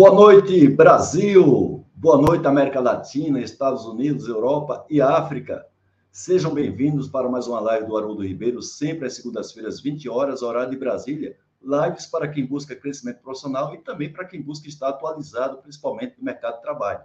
Boa noite, Brasil! Boa noite, América Latina, Estados Unidos, Europa e África. Sejam bem-vindos para mais uma live do Haroldo Ribeiro, sempre às segundas-feiras, 20 horas, horário de Brasília. Lives para quem busca crescimento profissional e também para quem busca estar atualizado, principalmente no mercado de trabalho.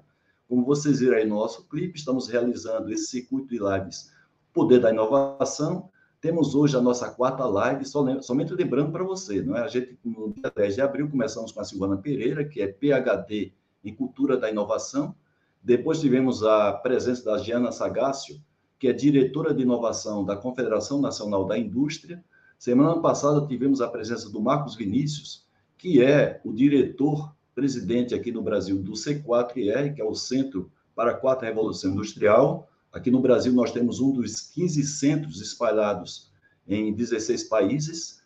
Como vocês viram aí no nosso clipe, estamos realizando esse circuito de lives Poder da Inovação. Temos hoje a nossa quarta live, somente lembrando para você, não é? A gente, no dia 10 de abril, começamos com a Silvana Pereira, que é PhD em Cultura da Inovação. Depois tivemos a presença da Giana Sagácio, que é diretora de inovação da Confederação Nacional da Indústria. Semana passada tivemos a presença do Marcos Vinícius, que é o diretor presidente aqui no Brasil do C4IR, que é o Centro para a Quarta Revolução Industrial. Aqui no Brasil nós temos um dos 15 centros espalhados em 16 países.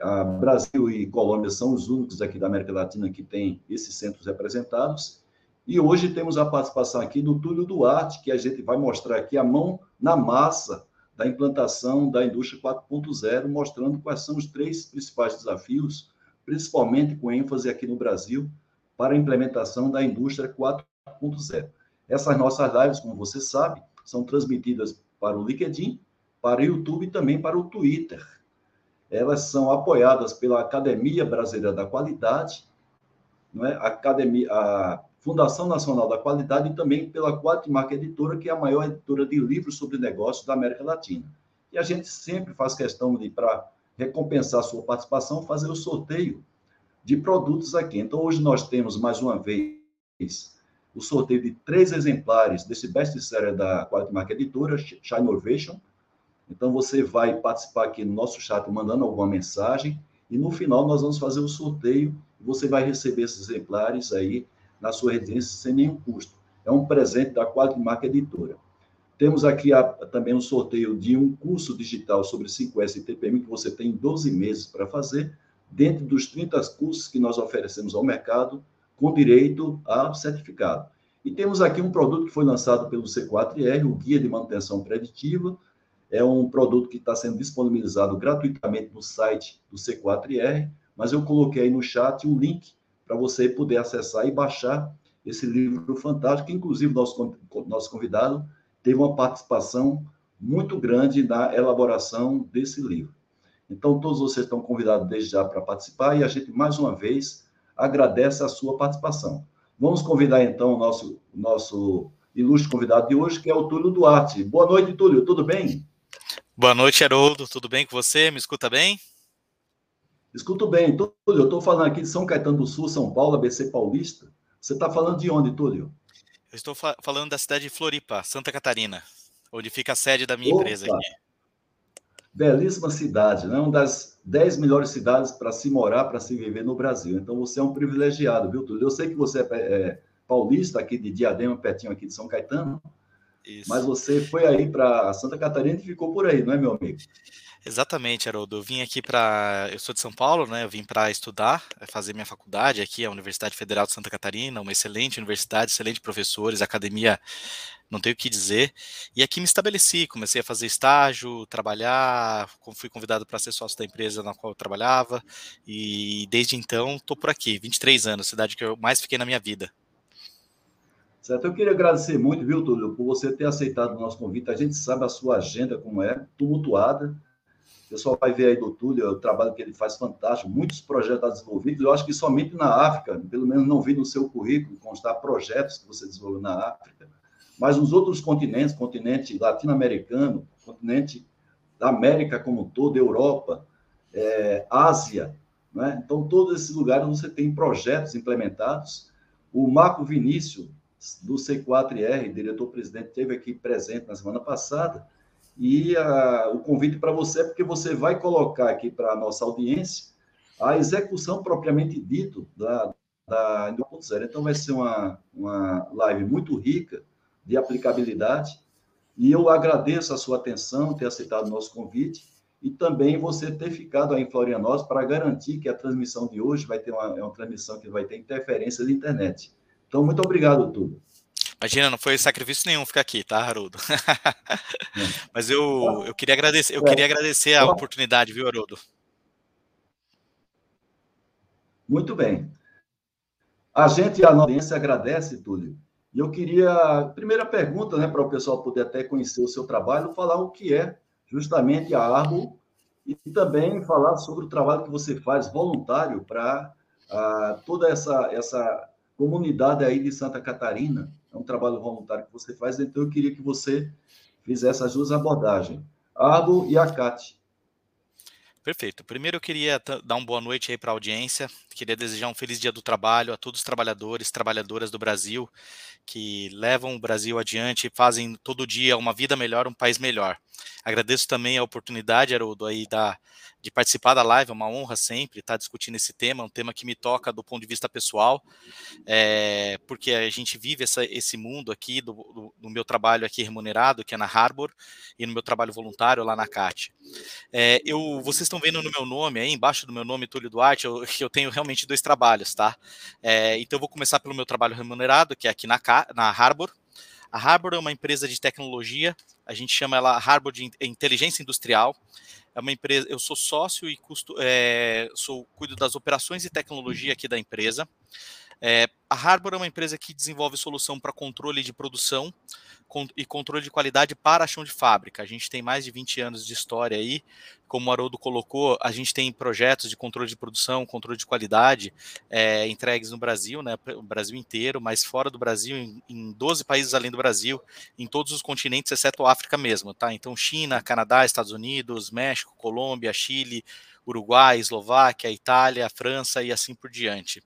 A Brasil e Colômbia são os únicos aqui da América Latina que têm esses centros representados. E hoje temos a participação aqui do Túlio Duarte, que a gente vai mostrar aqui a mão na massa da implantação da indústria 4.0, mostrando quais são os três principais desafios, principalmente com ênfase aqui no Brasil, para a implementação da indústria 4.0. Essas nossas lives, como você sabe, são transmitidas para o LinkedIn, para o YouTube e também para o Twitter. Elas são apoiadas pela Academia Brasileira da Qualidade, não é? Academia, a Fundação Nacional da Qualidade e também pela Quatmark Editora, que é a maior editora de livros sobre negócios da América Latina. E a gente sempre faz questão de, para recompensar a sua participação, fazer o sorteio de produtos aqui. Então, hoje nós temos, mais uma vez, o sorteio de três exemplares desse best-seller da Quatmark Editora, Shine. Então, você vai participar aqui no nosso chat mandando alguma mensagem e, no final, nós vamos fazer o sorteio você vai receber esses exemplares aí na sua residência sem nenhum custo. É um presente da Quality Marca Editora. Temos aqui a, também um sorteio de um curso digital sobre 5S e TPM, que você tem 12 meses para fazer, dentro dos 30 cursos que nós oferecemos ao mercado, com direito a certificado. E temos aqui um produto que foi lançado pelo C4R, o Guia de Manutenção Preditiva. É um produto que está sendo disponibilizado gratuitamente no site do C4R, mas eu coloquei aí no chat um link para você poder acessar e baixar esse livro fantástico, que inclusive nosso, nosso convidado teve uma participação muito grande na elaboração desse livro. Então, todos vocês estão convidados desde já para participar e a gente, mais uma vez, agradece a sua participação. Vamos convidar, então, o nosso, nosso ilustre convidado de hoje, que é o Túlio Duarte. Boa noite, Túlio, tudo bem? Boa noite, Haroldo, tudo bem com você? Me escuta bem? Escuto bem. Túlio, eu estou falando aqui de São Caetano do Sul, São Paulo, ABC Paulista. Você está falando de onde, Túlio? Eu estou fa falando da cidade de Floripa, Santa Catarina, onde fica a sede da minha Opa. empresa aqui. Belíssima cidade, né? uma das dez melhores cidades para se morar, para se viver no Brasil. Então você é um privilegiado, viu, Túlio? Eu sei que você é, é paulista aqui de Diadema, pertinho aqui de São Caetano, Isso. mas você foi aí para Santa Catarina e ficou por aí, não é, meu amigo? Exatamente, Haroldo. Eu vim aqui para. Eu sou de São Paulo, né? Eu vim para estudar, eh, fazer minha faculdade aqui, a Universidade Federal de Santa Catarina, uma excelente universidade, excelentes professores, academia, não tenho o que dizer. E aqui me estabeleci, comecei a fazer estágio, trabalhar, fui convidado para ser sócio da empresa na qual eu trabalhava, e desde então estou por aqui, 23 anos, cidade que eu mais fiquei na minha vida. Certo, eu queria agradecer muito, viu, Túlio, por você ter aceitado o nosso convite. A gente sabe a sua agenda como é, tumultuada o pessoal vai ver aí do Túlio, o trabalho que ele faz fantástico, muitos projetos desenvolvidos. Eu acho que somente na África, pelo menos não vi no seu currículo constar projetos que você desenvolveu na África, mas nos outros continentes, continente latino-americano, continente da América como um todo, Europa, é, Ásia, né? Então, todos esses lugares você tem projetos implementados. O Marco Vinícius, do C4R, diretor-presidente, esteve aqui presente na semana passada, e a, o convite para você é porque você vai colocar aqui para a nossa audiência a execução propriamente dito da, da 1.0. Então, vai ser uma, uma live muito rica de aplicabilidade. E eu agradeço a sua atenção, ter aceitado o nosso convite e também você ter ficado aí em Florianópolis para garantir que a transmissão de hoje vai ter uma, é uma transmissão que vai ter interferência de internet. Então, muito obrigado, Túlio. Imagina, não foi sacrifício nenhum ficar aqui, tá, Haroldo? Mas eu, eu queria agradecer, eu queria agradecer a oportunidade, viu, Haroldo? Muito bem. A gente, a audiência, agradece, Túlio. E eu queria, primeira pergunta, né, para o pessoal poder até conhecer o seu trabalho, falar o que é justamente a Arbo e também falar sobre o trabalho que você faz voluntário para uh, toda essa, essa comunidade aí de Santa Catarina. Um trabalho voluntário que você faz, então eu queria que você fizesse as duas abordagens, Arbo e a CAT. Perfeito. Primeiro eu queria dar uma boa noite aí para a audiência. Queria desejar um feliz dia do trabalho a todos os trabalhadores, trabalhadoras do Brasil que levam o Brasil adiante, fazem todo dia uma vida melhor, um país melhor. Agradeço também a oportunidade, Haroldo, aí da, de participar da live, é uma honra sempre estar discutindo esse tema, um tema que me toca do ponto de vista pessoal, é, porque a gente vive essa, esse mundo aqui do, do, do, meu trabalho aqui remunerado, que é na Harbor, e no meu trabalho voluntário lá na CAT. É, eu, vocês estão vendo no meu nome, aí embaixo do meu nome, Túlio Duarte, eu, eu tenho realmente dois trabalhos, tá? É, então eu vou começar pelo meu trabalho remunerado, que é aqui na, na Harbor, a Harbor é uma empresa de tecnologia, a gente chama ela Harbor de Inteligência Industrial. É uma empresa, eu sou sócio e custo, é, sou cuido das operações e tecnologia aqui da empresa. É, a Harbor é uma empresa que desenvolve solução para controle de produção e controle de qualidade para a chão de fábrica. A gente tem mais de 20 anos de história aí. Como o Haroldo colocou, a gente tem projetos de controle de produção, controle de qualidade é, entregues no Brasil, né, o Brasil inteiro, mas fora do Brasil, em, em 12 países além do Brasil, em todos os continentes, exceto a África mesmo, tá? Então, China, Canadá, Estados Unidos, México, Colômbia, Chile, Uruguai, Eslováquia, Itália, França e assim por diante.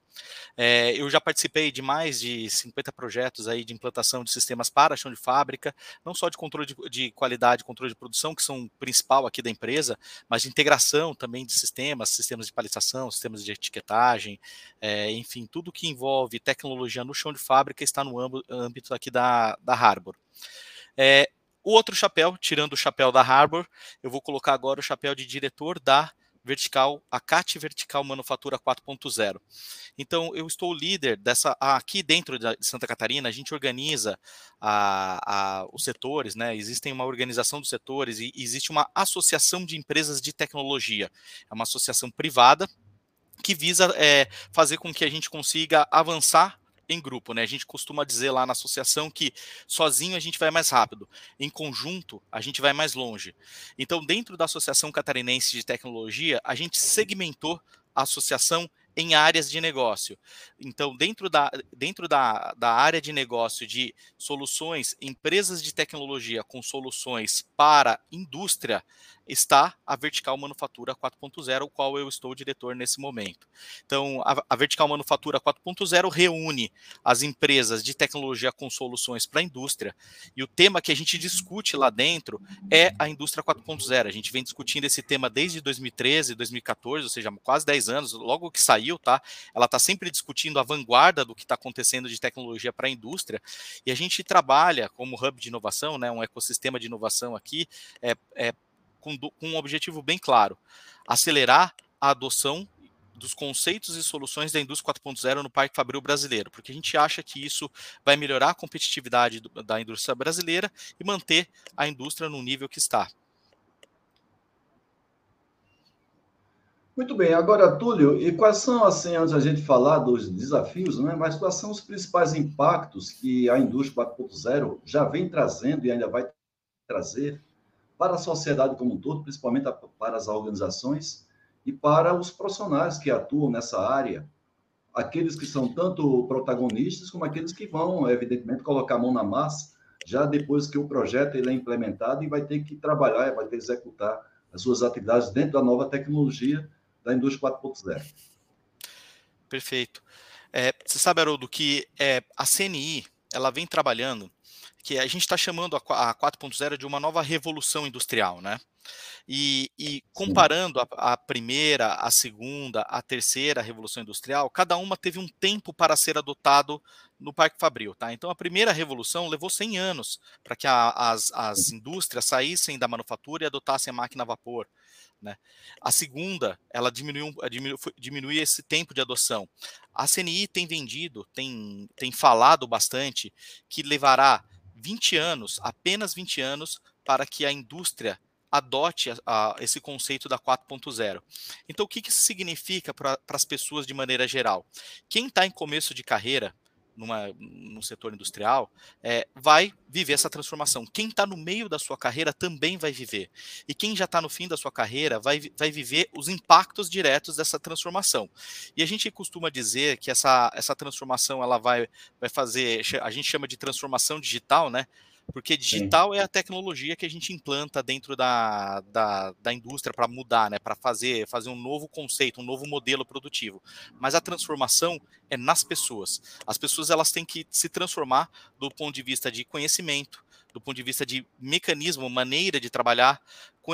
É, eu já participei de mais de 50 projetos aí de implantação de sistemas para chão de fábrica, não só de controle de, de qualidade, controle de produção, que são o principal aqui da empresa, mas de integração também de sistemas, sistemas de palização, sistemas de etiquetagem, é, enfim, tudo que envolve tecnologia no chão de fábrica está no âmbito aqui da, da Harbor. É, o outro chapéu, tirando o chapéu da Harbor, eu vou colocar agora o chapéu de diretor da vertical, a CAT Vertical Manufatura 4.0. Então, eu estou líder dessa. Aqui dentro de Santa Catarina, a gente organiza a, a, os setores, né? Existem uma organização dos setores e existe uma associação de empresas de tecnologia. É uma associação privada que visa é, fazer com que a gente consiga avançar em grupo, né? A gente costuma dizer lá na associação que sozinho a gente vai mais rápido, em conjunto a gente vai mais longe. Então, dentro da Associação Catarinense de Tecnologia, a gente segmentou a associação em áreas de negócio. Então, dentro da, dentro da, da área de negócio de soluções, empresas de tecnologia com soluções para indústria, está a Vertical Manufatura 4.0, o qual eu estou diretor nesse momento. Então, a, a Vertical Manufatura 4.0 reúne as empresas de tecnologia com soluções para a indústria, e o tema que a gente discute lá dentro é a indústria 4.0. A gente vem discutindo esse tema desde 2013, 2014, ou seja, quase 10 anos, logo que saiu, tá? Ela está sempre discutindo a vanguarda do que está acontecendo de tecnologia para a indústria, e a gente trabalha como hub de inovação, né, um ecossistema de inovação aqui, é, é com, com um objetivo bem claro: acelerar a adoção dos conceitos e soluções da indústria 4.0 no Parque Fabril brasileiro, porque a gente acha que isso vai melhorar a competitividade do, da indústria brasileira e manter a indústria no nível que está. Muito bem, agora, Túlio, e quais são, assim, antes a gente falar dos desafios, né, mas quais são os principais impactos que a indústria 4.0 já vem trazendo e ainda vai trazer para a sociedade como um todo, principalmente para as organizações e para os profissionais que atuam nessa área, aqueles que são tanto protagonistas como aqueles que vão, evidentemente, colocar a mão na massa já depois que o projeto ele é implementado e vai ter que trabalhar, vai ter que executar as suas atividades dentro da nova tecnologia da indústria 4.0. Perfeito. É, você sabe, Haroldo, que é, a CNI ela vem trabalhando que a gente está chamando a 4.0 de uma nova revolução industrial, né? E, e comparando a, a, primeira, a segunda, a terceira revolução industrial, cada uma teve um tempo para ser adotado no Parque Fabril, tá? Então a primeira revolução levou 100 anos para que a, as, as indústrias saíssem da manufatura e adotassem a máquina a vapor. Né? A segunda, ela diminuiu, diminuiu, diminui esse tempo de adoção. A CNI tem vendido, tem, tem falado bastante que levará 20 anos, apenas 20 anos, para que a indústria adote a, a, esse conceito da 4.0. Então, o que, que isso significa para as pessoas de maneira geral? Quem está em começo de carreira, numa, no setor industrial, é, vai viver essa transformação. Quem está no meio da sua carreira também vai viver. E quem já está no fim da sua carreira vai, vai viver os impactos diretos dessa transformação. E a gente costuma dizer que essa, essa transformação ela vai, vai fazer, a gente chama de transformação digital, né? Porque digital Sim. é a tecnologia que a gente implanta dentro da, da, da indústria para mudar, né? Para fazer, fazer um novo conceito, um novo modelo produtivo. Mas a transformação é nas pessoas. As pessoas elas têm que se transformar do ponto de vista de conhecimento, do ponto de vista de mecanismo, maneira de trabalhar,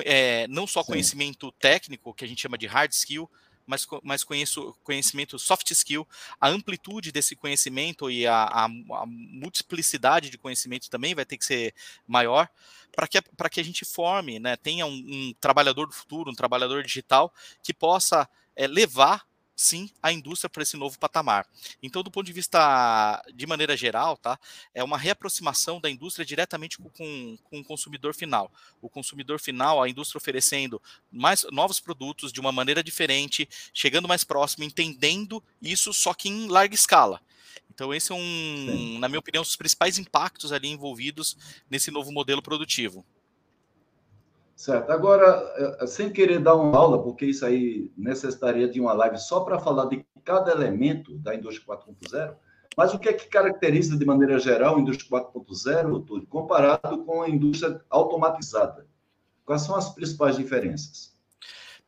é, não só Sim. conhecimento técnico, que a gente chama de hard skill, mas, mas conheço conhecimento soft skill, a amplitude desse conhecimento e a, a, a multiplicidade de conhecimento também vai ter que ser maior para que, que a gente forme, né, tenha um, um, trabalhador do futuro, um trabalhador digital que possa é, levar sim a indústria para esse novo patamar. Então, do ponto de vista de maneira geral, tá, é uma reaproximação da indústria diretamente com, com, o consumidor final. O consumidor final, a indústria oferecendo mais novos produtos de uma maneira diferente, chegando mais próximo, entendendo isso, só que em larga escala. Então, esse é um, sim. na minha opinião, os principais impactos ali envolvidos nesse novo modelo produtivo. Certo. Agora, eh, sem querer dar uma aula, porque isso aí necessitaria de uma live só para falar de cada elemento da indústria 4.0, mas o que é que caracteriza de maneira geral a indústria 4.0, Túlio, comparado com a indústria automatizada? Quais são as principais diferenças?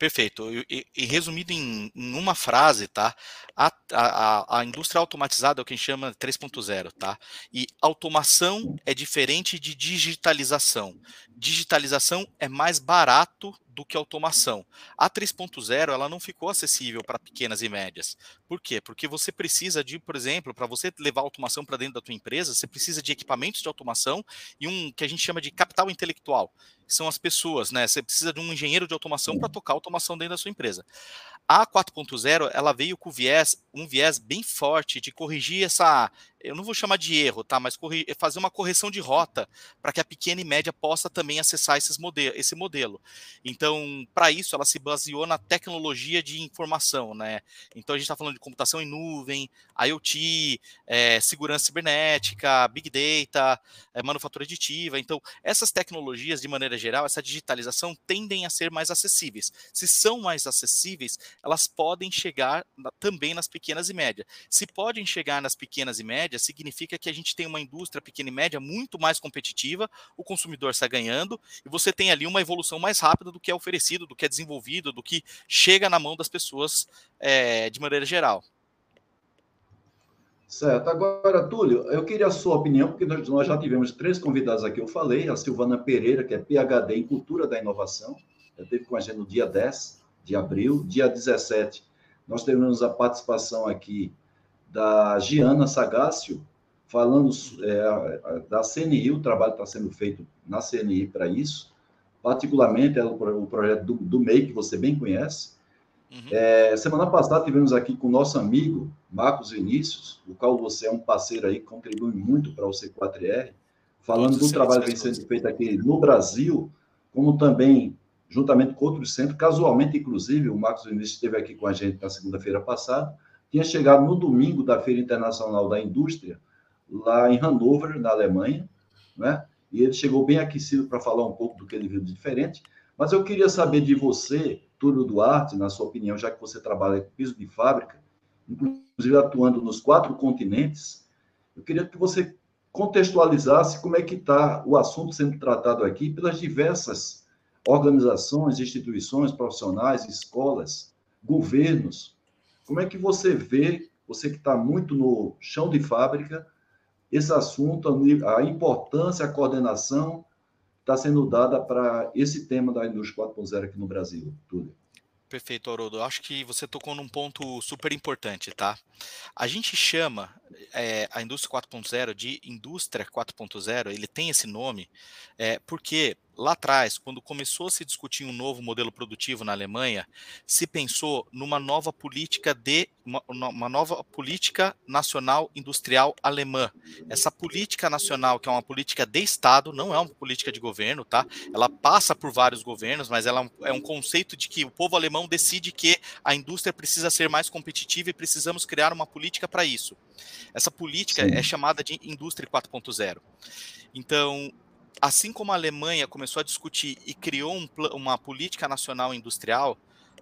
Perfeito. E, e resumido em, em, uma frase, tá? A, a, a, indústria automatizada é o que a gente chama 3.0, tá? E automação é diferente de digitalização. Digitalização é mais barato do que automação. A 3.0 ela não ficou acessível para pequenas e médias. Por quê? Porque você precisa de, por exemplo, para você levar automação para dentro da tua empresa, você precisa de equipamentos de automação e um que a gente chama de capital intelectual, que são as pessoas, né? Você precisa de um engenheiro de automação para tocar automação dentro da sua empresa. A 4.0 ela veio com viés, um viés bem forte de corrigir essa eu não vou chamar de erro, tá? Mas fazer uma correção de rota para que a pequena e média possa também acessar esses esse modelo. Então, para isso, ela se baseou na tecnologia de informação, né? Então, a gente está falando de computação em nuvem, IoT, é, segurança cibernética, Big Data, é, manufatura aditiva. Então, essas tecnologias, de maneira geral, essa digitalização tendem a ser mais acessíveis. Se são mais acessíveis, elas podem chegar também nas pequenas e médias. Se podem chegar nas pequenas e médias, média significa que a gente tem uma indústria pequena e média muito mais competitiva, o consumidor está ganhando e você tem ali uma evolução mais rápida do que é oferecido, do que é desenvolvido, do que chega na mão das pessoas é, de maneira geral. Certo. Agora, Túlio, eu queria a sua opinião, porque nós já tivemos três convidados aqui, eu falei, a Silvana Pereira, que é PhD em Cultura da Inovação, esteve com a gente no dia 10 de abril, dia 17, nós tivemos a participação aqui da Giana Sagácio, falando é, da CNI, o trabalho está sendo feito na CNI para isso, particularmente é o, projeto do, do MEI, que você bem conhece. Uhum. É, semana passada tivemos aqui com o nosso amigo Marcos Vinícius, o qual você é um parceiro aí contribui muito para o C4R, falando do trabalho que vem sendo feito aqui no Brasil, como também juntamente com outros centros, casualmente, inclusive, o Marcos Vinícius esteve aqui com a gente na segunda-feira passada, tinha chegado no domingo da Feira Internacional da Indústria, lá em Hannover, na Alemanha, né? E ele chegou bem aquecido para falar um pouco do que ele viu de diferente. Mas eu queria saber de você, Túlio Duarte, na sua opinião, já que você trabalha com piso de fábrica, inclusive atuando nos quatro continentes, eu queria que você contextualizasse como é que está o assunto sendo tratado aqui pelas diversas organizações, instituições profissionais, escolas, governos, como é que você vê, você que está muito no chão de fábrica, esse assunto, a importância, a coordenação está sendo dada para esse tema da indústria 4.0 aqui no Brasil, Túlio? Perfeito, Haroldo. Acho que você tocou num ponto super importante, tá? A gente chama é, a indústria 4.0 de indústria 4.0, ele tem esse nome, é, porque lá atrás, quando começou a se discutir um novo modelo produtivo na Alemanha, se pensou numa nova política de uma, uma, nova política nacional industrial alemã. Essa política nacional, que é uma política de Estado, não é uma política de governo, tá? Ela passa por vários governos, mas ela é um conceito de que o povo alemão decide que a indústria precisa ser mais competitiva e precisamos criar uma política para isso. Essa política Sim. é chamada de indústria 4.0. Então, assim como a Alemanha começou a discutir e criou um, uma política nacional industrial,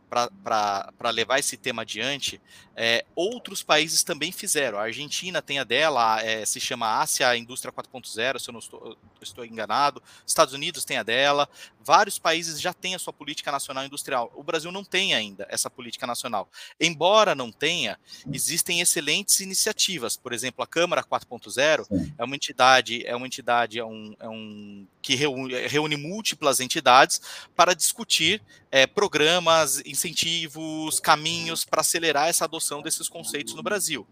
para levar esse tema adiante, é, outros países também fizeram. A Argentina tem a dela, é, se chama Ásia Indústria 4.0, se eu não estou, estou, enganado. Estados Unidos tem a dela. Vários países já têm a sua política nacional industrial. O Brasil não tem ainda essa política nacional. Embora não tenha, existem excelentes iniciativas. Por exemplo, a Câmara 4.0 é uma entidade, é uma entidade, é um, é um que reúne, reúne múltiplas entidades para discutir é, programas, incentivos, caminhos para acelerar essa adoção desses conceitos no Brasil.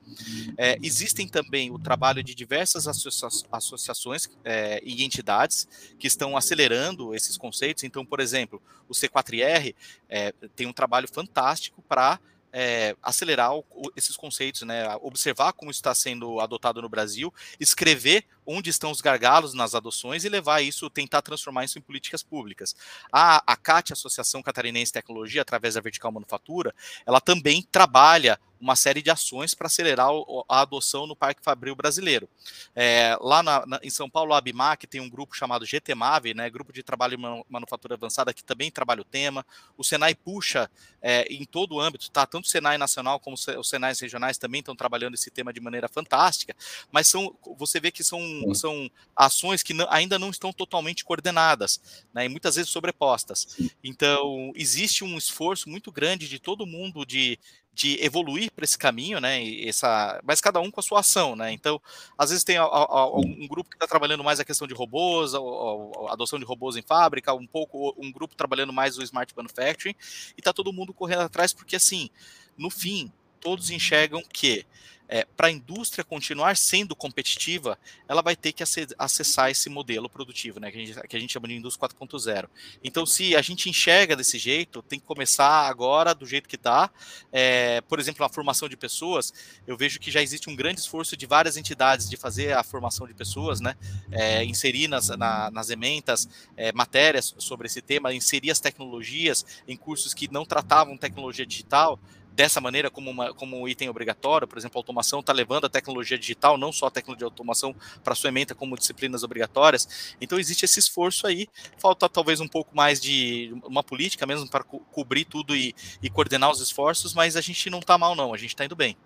É, existem também o trabalho de diversas associa associações é, e entidades que estão acelerando esses conceitos. Então, por exemplo, o C4R é, tem um trabalho fantástico para é, acelerar o, esses conceitos, né? observar como está sendo adotado no Brasil, escrever onde estão os gargalos nas adoções e levar isso, tentar transformar isso em políticas públicas. A, a CAT, Associação Catarinense de Tecnologia, através da Vertical Manufatura, ela também trabalha uma série de ações para acelerar a adoção no Parque Fabril brasileiro. É, lá na, na, em São Paulo, a ABMAC tem um grupo chamado GTMAV, né, Grupo de Trabalho e Manufatura Avançada, que também trabalha o tema. O Senai puxa é, em todo o âmbito, tá? tanto o Senai nacional como os Senais regionais também estão trabalhando esse tema de maneira fantástica, mas são, você vê que são são ações que ainda não estão totalmente coordenadas, né, e muitas vezes sobrepostas. Então, existe um esforço muito grande de todo mundo de, de evoluir para esse caminho, né? Essa, mas cada um com a sua ação, né? Então, às vezes tem um grupo que está trabalhando mais a questão de robôs, a, a, adoção de robôs em fábrica, um pouco um grupo trabalhando mais o smart manufacturing, e está todo mundo correndo atrás porque assim, no fim, todos enxergam que é, para a indústria continuar sendo competitiva, ela vai ter que acessar esse modelo produtivo, né, que, a gente, que a gente chama de indústria 4.0. Então, se a gente enxerga desse jeito, tem que começar agora do jeito que está. É, por exemplo, a formação de pessoas, eu vejo que já existe um grande esforço de várias entidades de fazer a formação de pessoas, né, é, inserir nas, na, nas ementas é, matérias sobre esse tema, inserir as tecnologias em cursos que não tratavam tecnologia digital, dessa maneira como, uma, como um item obrigatório, por exemplo, a automação está levando a tecnologia digital, não só a tecnologia de automação para sua ementa como disciplinas obrigatórias. Então existe esse esforço aí, falta talvez um pouco mais de uma política mesmo para co cobrir tudo e, e, coordenar os esforços, mas a gente não está mal não, a gente está indo bem.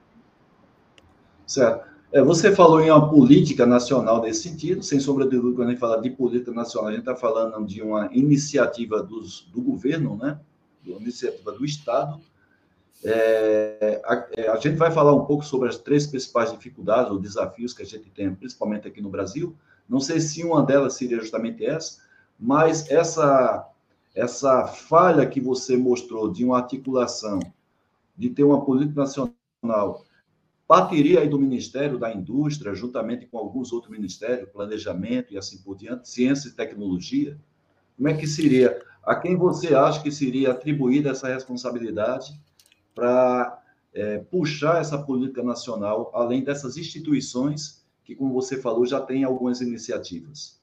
Certo. É, você falou em uma política nacional nesse sentido, sem sombra de dúvida, quando a gente fala de política nacional, a gente está falando de uma iniciativa dos, do governo, né? uma iniciativa do Estado, é, a, é, a, gente vai falar um pouco sobre as três principais dificuldades ou desafios que a gente tem, principalmente aqui no Brasil. Não sei se uma delas seria justamente essa, mas essa, essa falha que você mostrou de uma articulação, de ter uma política nacional, partiria aí do Ministério da Indústria, juntamente com alguns outros ministérios, planejamento e assim por diante, ciência e tecnologia. Como é que seria? A quem você acha que seria atribuída essa responsabilidade? Para é, puxar essa política nacional, além dessas instituições que, como você falou, já tem algumas iniciativas.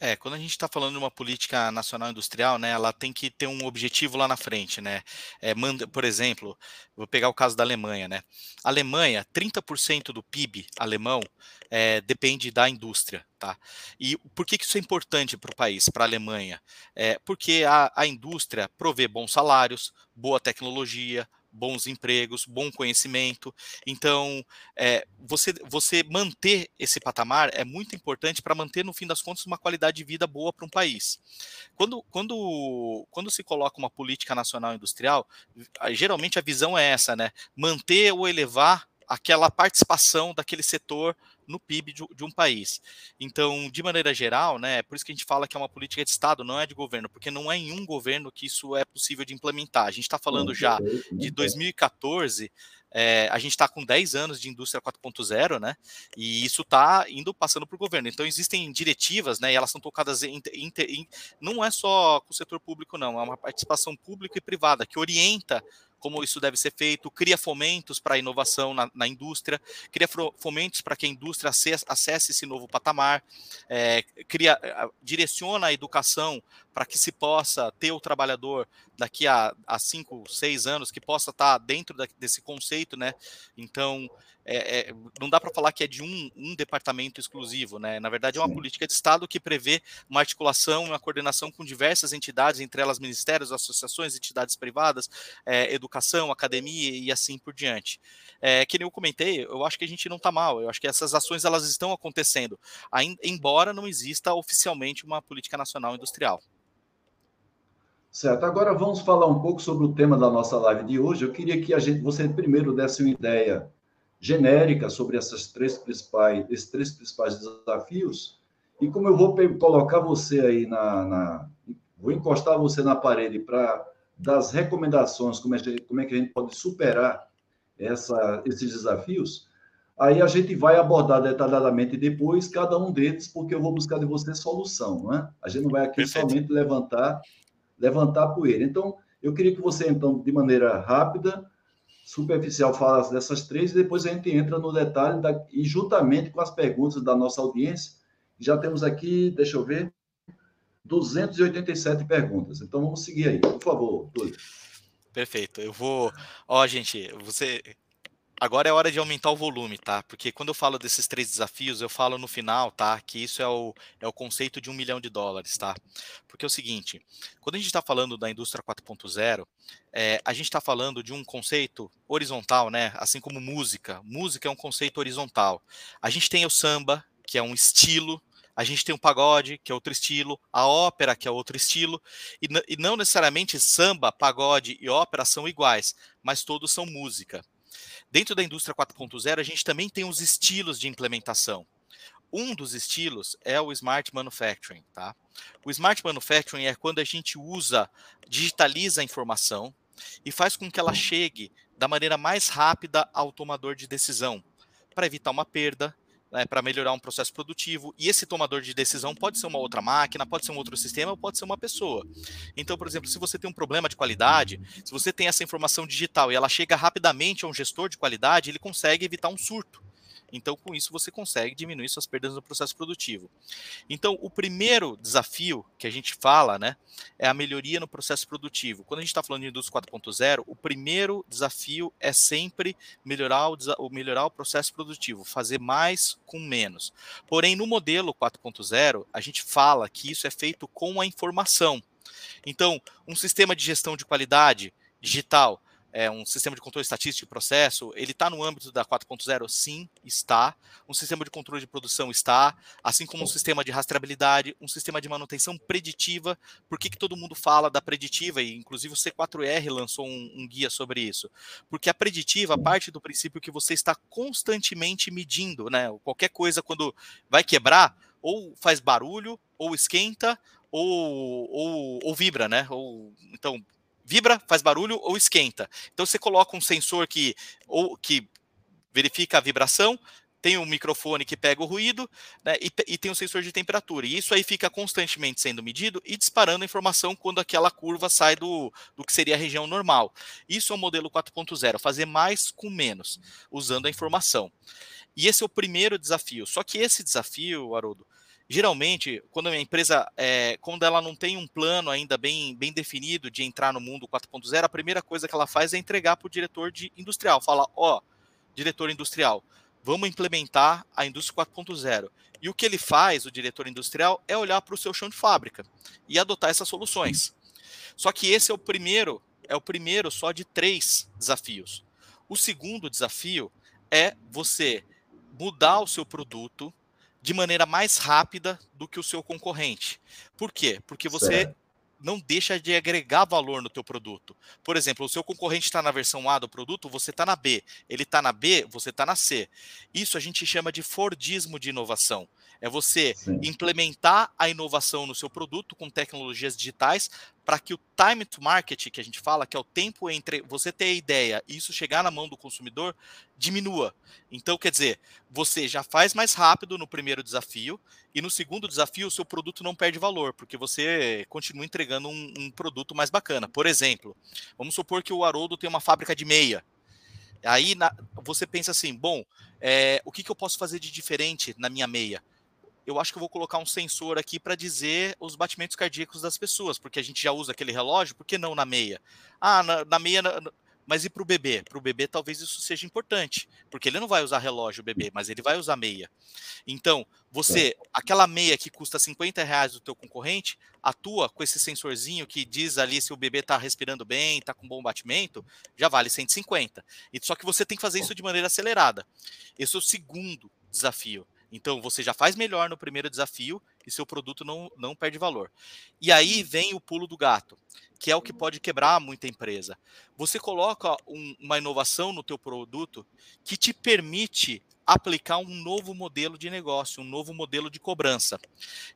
É, quando a gente está falando de uma política nacional industrial, né, ela tem que ter um objetivo lá na frente, né? É, manda, por exemplo, vou pegar o caso da Alemanha, né? A Alemanha, 30% do PIB alemão é, depende da indústria, tá? E por que, que isso é importante para o país, para a Alemanha? É, porque a, a indústria provê bons salários, boa tecnologia, bons empregos, bom conhecimento. Então, é, você, você manter esse patamar é muito importante para manter, no fim das contas, uma qualidade de vida boa para um país. Quando, quando, quando se coloca uma política nacional industrial, geralmente a visão é essa, né? Manter ou elevar aquela participação daquele setor no PIB de, de, um país. Então, de maneira geral, né, é por isso que a gente fala que é uma política de Estado, não é de governo, porque não é em um governo que isso é possível de implementar. A gente está falando já de 2014, É, a gente está com 10 anos de indústria 4.0, né? E isso está indo passando para o governo. Então existem diretivas, né? E elas são tocadas em, em, em, não é só com o setor público, não, é uma participação pública e privada que orienta como isso deve ser feito, cria fomentos para a inovação na, na, indústria, cria fomentos para que a indústria acesse, acesse esse novo patamar, é, cria, direciona a educação para que se possa ter o trabalhador daqui a, a cinco, seis anos, que possa estar tá dentro da, desse conceito, né? Então, é, é, não dá para falar que é de um, um, departamento exclusivo, né? Na verdade, é uma política de Estado que prevê uma articulação, uma coordenação com diversas entidades, entre elas ministérios, associações, entidades privadas, é, educação, academia e assim por diante. É, que nem eu comentei, eu acho que a gente não está mal, eu acho que essas ações elas estão acontecendo, ainda, embora não exista oficialmente uma política nacional industrial. Certo. Agora vamos falar um pouco sobre o tema da nossa live de hoje. Eu queria que a gente, você primeiro desse uma ideia genérica sobre essas três principais, esses três principais desafios. E como eu vou colocar você aí na, na vou encostar você na parede para dar as recomendações, como é, como é que a gente pode superar essa, esses desafios, aí a gente vai abordar detalhadamente depois cada um deles, porque eu vou buscar de você solução, não é? A gente não vai aqui Perfeito. somente levantar levantar poeira. Então, eu queria que você, então, de maneira rápida, superficial, falasse dessas três, e depois a gente entra no detalhe, da, e juntamente com as perguntas da nossa audiência, já temos aqui, deixa eu ver, 287 perguntas. Então, vamos seguir aí. Por favor, Túlio. Perfeito. Eu vou. Ó, gente, você Agora é hora de aumentar o volume, tá? Porque quando eu falo desses três desafios, eu falo no final, tá? Que isso é o, é o conceito de um milhão de dólares, tá? Porque é o seguinte, quando a gente está falando da indústria 4.0, é, a gente está falando de um conceito horizontal, né? Assim como música. Música é um conceito horizontal. A gente tem o samba, que é um estilo, a gente tem o pagode, que é outro estilo, a ópera, que é outro estilo, e, e não necessariamente samba, pagode e ópera são iguais, mas todos são música. Dentro da indústria 4.0, a gente também tem os estilos de implementação. Um dos estilos é o Smart Manufacturing. Tá? O Smart Manufacturing é quando a gente usa, digitaliza a informação e faz com que ela chegue da maneira mais rápida ao tomador de decisão, para evitar uma perda, né, para melhorar um processo produtivo. E esse tomador de decisão pode ser uma outra máquina, pode ser um outro sistema, ou pode ser uma pessoa. Então, por exemplo, se você tem um problema de qualidade, se você tem essa informação digital e ela chega rapidamente a um gestor de qualidade, ele consegue evitar um surto. Então, com isso, você consegue diminuir suas perdas no processo produtivo. Então, o primeiro desafio que a gente fala, né, é a melhoria no processo produtivo. Quando a gente está falando de indústria 4.0, o primeiro desafio é sempre melhorar o, melhorar o processo produtivo, fazer mais com menos. Porém, no modelo 4.0, a gente fala que isso é feito com a informação. Então, um sistema de gestão de qualidade digital é, um sistema de controle estatístico de processo, ele está no âmbito da 4.0? Sim, está. Um sistema de controle de produção está, assim como um sistema de rastreabilidade, um sistema de manutenção preditiva. Por que, que todo mundo fala da preditiva? E inclusive o C4R lançou um, um guia sobre isso. Porque a preditiva parte do princípio que você está constantemente medindo, né? Qualquer coisa quando vai quebrar, ou faz barulho, ou esquenta, ou, ou, ou, vibra, né? Ou, então, vibra, faz barulho ou esquenta. Então você coloca um sensor que ou que verifica a vibração, tem um microfone que pega o ruído, né, e, e, tem um sensor de temperatura. E isso aí fica constantemente sendo medido e disparando a informação quando aquela curva sai do, do que seria a região normal. Isso é o modelo 4.0, fazer mais com menos, usando a informação. E esse é o primeiro desafio. Só que esse desafio, Haroldo, geralmente, quando a empresa, é, quando ela não tem um plano ainda bem, bem definido de entrar no mundo 4.0, a primeira coisa que ela faz é entregar para o diretor de industrial. Fala, ó, oh, diretor industrial, vamos implementar a indústria 4.0. E o que ele faz, o diretor industrial, é olhar para o seu chão de fábrica e adotar essas soluções. Só que esse é o primeiro, é o primeiro só de três desafios. O segundo desafio é você mudar o seu produto de maneira mais rápida do que o seu concorrente. Por quê? Porque você não deixa de agregar valor no teu produto. Por exemplo, o seu concorrente está na versão A do produto, você está na B. Ele está na B, você está na C. Isso a gente chama de Fordismo de inovação. É você Sim. implementar a inovação no seu produto com tecnologias digitais para que o time to market, que a gente fala, que é o tempo entre você ter a ideia e isso chegar na mão do consumidor, diminua. Então, quer dizer, você já faz mais rápido no primeiro desafio e no segundo desafio o seu produto não perde valor, porque você continua entregando um, um produto mais bacana. Por exemplo, vamos supor que o Haroldo tem uma fábrica de meia. Aí na, você pensa assim, bom, é, o que, que eu posso fazer de diferente na minha meia? Eu acho que eu vou colocar um sensor aqui para dizer os batimentos cardíacos das pessoas, porque a gente já usa aquele relógio, por que não na meia? Ah, na, na meia, na, mas e para o bebê? Para o bebê talvez isso seja importante, porque ele não vai usar relógio, o bebê, mas ele vai usar meia. Então, você, aquela meia que custa 50 reais do teu concorrente, atua com esse sensorzinho que diz ali se o bebê está respirando bem, está com bom batimento, já vale 150. E só que você tem que fazer isso de maneira acelerada. Esse é o segundo desafio. Então você já faz melhor no primeiro desafio e seu produto não, não perde valor. E aí vem o pulo do gato, que é o que pode quebrar muita empresa. Você coloca um, uma inovação no teu produto que te permite aplicar um novo modelo de negócio, um novo modelo de cobrança.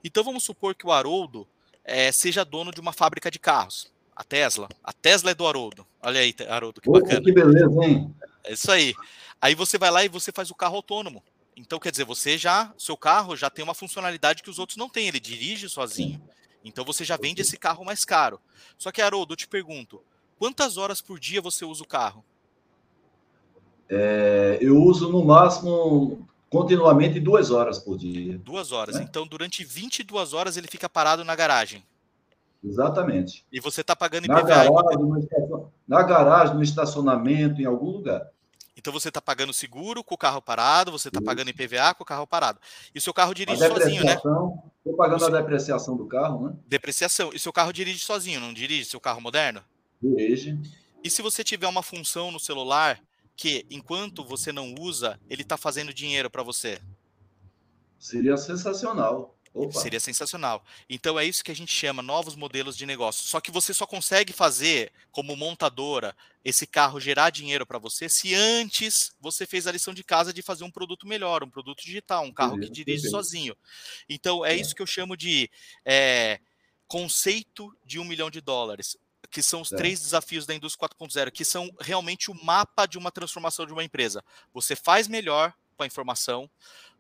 Então vamos supor que o Haroldo é, seja dono de uma fábrica de carros. A Tesla. A Tesla é do Haroldo. Olha aí, Haroldo, que bacana. que beleza, hein? É isso aí. Aí você vai lá e você faz o carro autônomo. Então, quer dizer, você já, seu carro já tem uma funcionalidade que os outros não têm, ele dirige sozinho. Então você já vende esse carro mais caro. Só que, Haroldo, eu te pergunto, quantas horas por dia você usa o carro? É, eu uso no máximo continuamente duas horas por dia. Duas horas. Né? Então, durante 22 horas ele fica parado na garagem. Exatamente. E você está pagando IPVA? Na garagem, na garagem, no estacionamento, em algum lugar. Então você está pagando seguro com o carro parado, você está pagando IPVA com o carro parado. E o seu carro dirige sozinho, né? Estou pagando a depreciação do carro, né? Depreciação. E seu carro dirige sozinho, não dirige seu carro moderno? Dirige. E se você tiver uma função no celular que, enquanto você não usa, ele está fazendo dinheiro para você? Seria sensacional. Opa. Seria sensacional. Então é isso que a gente chama novos modelos de negócio. Só que você só consegue fazer, como montadora, esse carro gerar dinheiro para você se antes você fez a lição de casa de fazer um produto melhor, um produto digital, um carro que dirige sozinho. Então é, é isso que eu chamo de é, conceito de um milhão de dólares que são os é. três desafios da indústria 4.0, que são realmente o mapa de uma transformação de uma empresa. Você faz melhor com a informação,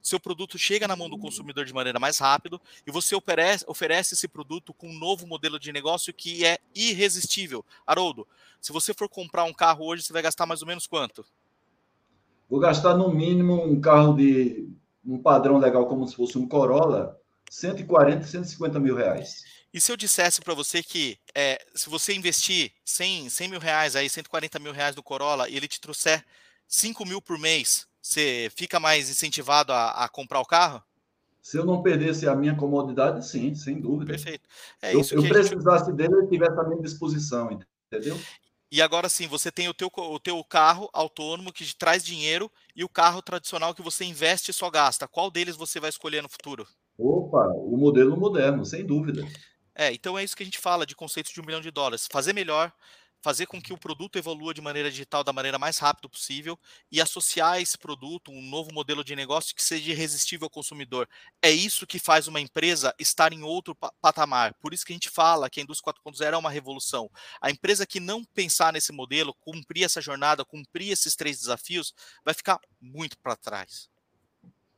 seu produto chega na mão do consumidor de maneira mais rápida e você oferece, oferece esse produto com um novo modelo de negócio que é irresistível. Haroldo, se você for comprar um carro hoje, você vai gastar mais ou menos quanto? Vou gastar no mínimo um carro de um padrão legal como se fosse um Corolla, 140, 150 mil reais. E se eu dissesse para você que é, se você investir 100, 100 mil reais aí, 140 mil reais no Corolla e ele te trouxer 5 mil por mês, você fica mais incentivado a, a, comprar o carro? Se eu não perdesse a minha comodidade, sim, sem dúvida. Perfeito. É eu, isso eu precisasse gente... dele, ele tivesse a minha disposição, entendeu? E agora sim, você tem o teu, o teu carro autônomo que te traz dinheiro e o carro tradicional que você investe e só gasta. Qual deles você vai escolher no futuro? Opa, o modelo moderno, sem dúvida. É, então é isso que a gente fala de conceitos de um milhão de dólares. Fazer melhor, fazer com que o produto evolua de maneira digital da maneira mais rápida possível e associar esse produto um novo modelo de negócio que seja irresistível ao consumidor. É isso que faz uma empresa estar em outro patamar. Por isso que a gente fala que a indústria 4.0 é uma revolução. A empresa que não pensar nesse modelo, cumprir essa jornada, cumprir esses três desafios, vai ficar muito para trás.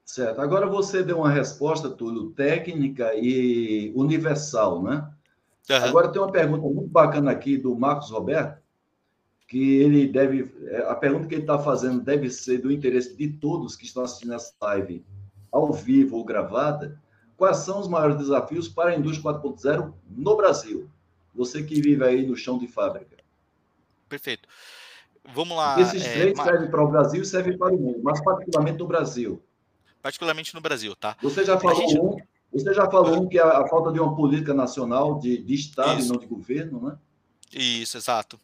Certo. Agora você deu uma resposta, Túlio, técnica e universal, né? Uhum. Agora tem uma pergunta muito bacana aqui do Marcos Roberto, que ele deve. É, a pergunta que ele está fazendo deve ser do interesse de todos que estão assistindo essa live ao vivo ou gravada. Quais são os maiores desafios para a indústria 4.0 no Brasil? Você que vive aí no chão de fábrica. Perfeito. Vamos lá. Porque esses é, três servem para o Brasil e servem para o mundo, mas particularmente no Brasil. Particularmente no Brasil, tá? Você já falou gente... um, você já falou que é a, falta de uma política nacional de, de Estado Isso. e não de governo, né? Isso, exato.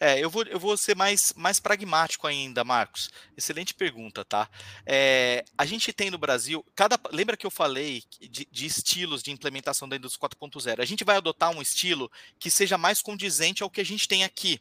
É, eu vou, eu vou ser mais, mais pragmático ainda, Marcos. Excelente pergunta, tá? É, a gente tem no Brasil, cada, lembra que eu falei de, de estilos de implementação da indústria 4.0? A gente vai adotar um estilo que seja mais condizente ao que a gente tem aqui.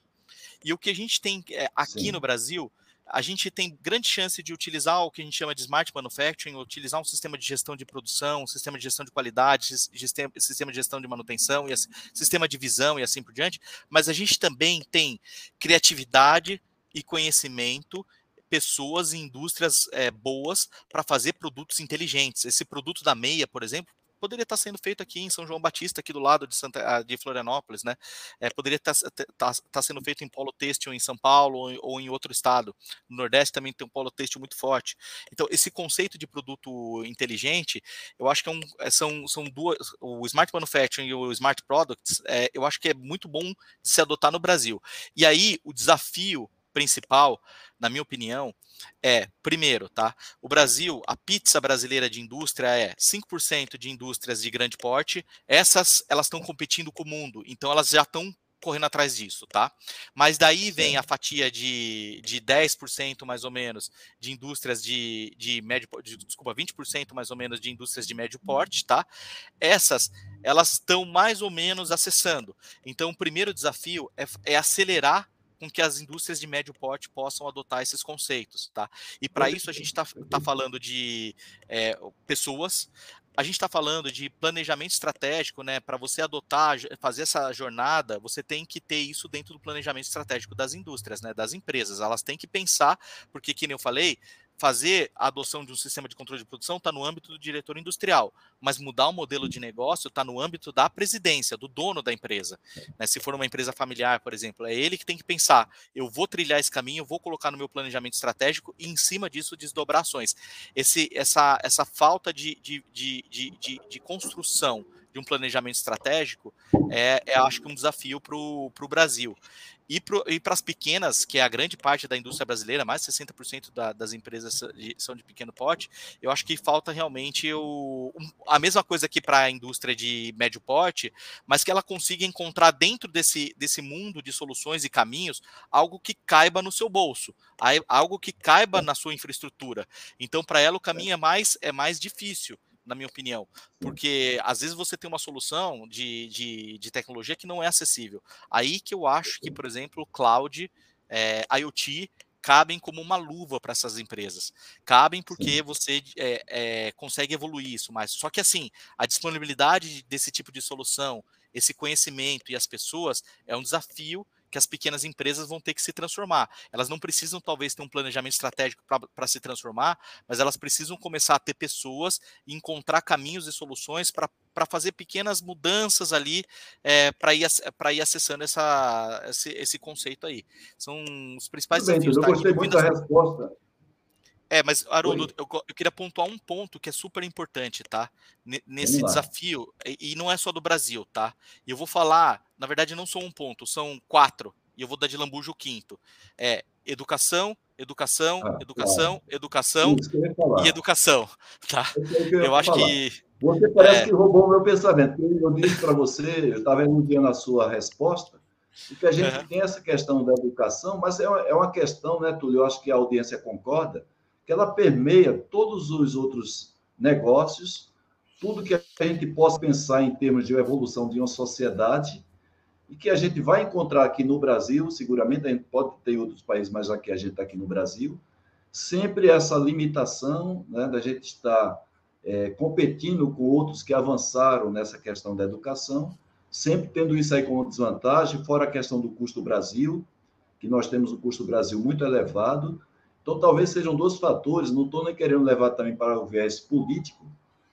E o que a gente tem é, aqui Sim. no Brasil a gente tem grande chance de utilizar o que a gente chama de smart manufacturing, utilizar um sistema de gestão de produção, um sistema de gestão de qualidade, sistema, de gestão de manutenção, e assim, sistema de visão e assim por diante, mas a gente também tem criatividade e conhecimento pessoas e indústrias é, boas para fazer produtos inteligentes. Esse produto da meia, por exemplo, poderia estar sendo feito aqui em São João Batista, aqui do lado de, Santa, ah, de Florianópolis, né? É, poderia estar, estar, estar, sendo feito em polo têxtil em São Paulo ou, ou, em outro estado. No Nordeste também tem um polo têxtil muito forte. Então, esse conceito de produto inteligente, eu acho que é um, é, são, são duas. O Smart Manufacturing e o Smart Products, é, eu acho que é muito bom se adotar no Brasil. E aí, o desafio principal, na minha opinião, é, primeiro, tá? O Brasil, a pizza brasileira de indústria é 5% de indústrias de grande porte. Essas, elas estão competindo com o mundo, então elas já estão correndo atrás disso, tá? Mas daí vem a fatia de, de 10% mais ou menos de indústrias de, de médio, de, desculpa, 20% mais ou menos de indústrias de médio porte, tá? Essas, elas estão mais ou menos acessando. Então, o primeiro desafio é, é acelerar com que as indústrias de médio porte possam adotar esses conceitos, tá? E para isso a gente está tá falando de é, pessoas, a gente está falando de planejamento estratégico, né? Para você adotar, fazer essa jornada, você tem que ter isso dentro do planejamento estratégico das indústrias, né? Das empresas. Elas têm que pensar, porque, como eu falei, fazer a adoção de um sistema de controle de produção está no âmbito do diretor industrial, mas mudar o modelo de negócio está no âmbito da presidência, do dono da empresa. Né? Se for uma empresa familiar, por exemplo, é ele que tem que pensar: eu vou trilhar esse caminho, vou colocar no meu planejamento estratégico e, em cima disso, desdobrações. Esse, essa, essa falta de, de, de, de, de construção de um planejamento estratégico é, é acho que um desafio para o Brasil. E para as pequenas, que é a grande parte da indústria brasileira, mais de 60% da, das empresas são de pequeno porte, eu acho que falta realmente o, a mesma coisa que para a indústria de médio porte, mas que ela consiga encontrar dentro desse, desse mundo de soluções e caminhos algo que caiba no seu bolso, algo que caiba na sua infraestrutura. Então, para ela, o caminho é mais, é mais difícil na minha opinião. Porque às vezes você tem uma solução de, de, de tecnologia que não é acessível. Aí que eu acho que, por exemplo, o cloud, é, IoT, cabem como uma luva para essas empresas. Cabem porque você é, é, consegue evoluir isso mais. Só que assim, a disponibilidade desse tipo de solução, esse conhecimento e as pessoas é um desafio que as pequenas empresas vão ter que se transformar. Elas não precisam, talvez, ter um planejamento estratégico para se transformar, mas elas precisam começar a ter pessoas e encontrar caminhos e soluções para para fazer pequenas mudanças ali é, para ir, ir acessando essa, esse, esse conceito aí. São os principais Tudo desafios. Bem, eu gostei muito da resposta. É, mas, Haroldo, eu, eu, queria pontuar um ponto que é super importante, tá? nesse desafio, e, e, não é só do Brasil, tá? Eu vou falar, na verdade, não são um ponto, são quatro, e eu vou dar de lambujo o quinto. É educação, educação, ah, educação, claro. educação e educação, tá? Eu, eu acho falar. que. Você parece é... que roubou o meu pensamento. Eu disse para você, eu estava elogiando a sua resposta, e que a gente uhum. tem essa questão da educação, mas é uma, é uma questão, né, Túlio? Eu acho que a audiência concorda que ela permeia todos os outros negócios, tudo que a gente possa pensar em termos de evolução de uma sociedade e que a gente vai encontrar aqui no Brasil, seguramente a gente pode ter outros países, mas aqui a gente está aqui no Brasil, sempre essa limitação né, da gente estar é, competindo com outros que avançaram nessa questão da educação, sempre tendo isso aí como desvantagem, fora a questão do custo Brasil, que nós temos um custo Brasil muito elevado, então, talvez sejam dois fatores, não estou nem querendo levar também para o viés político,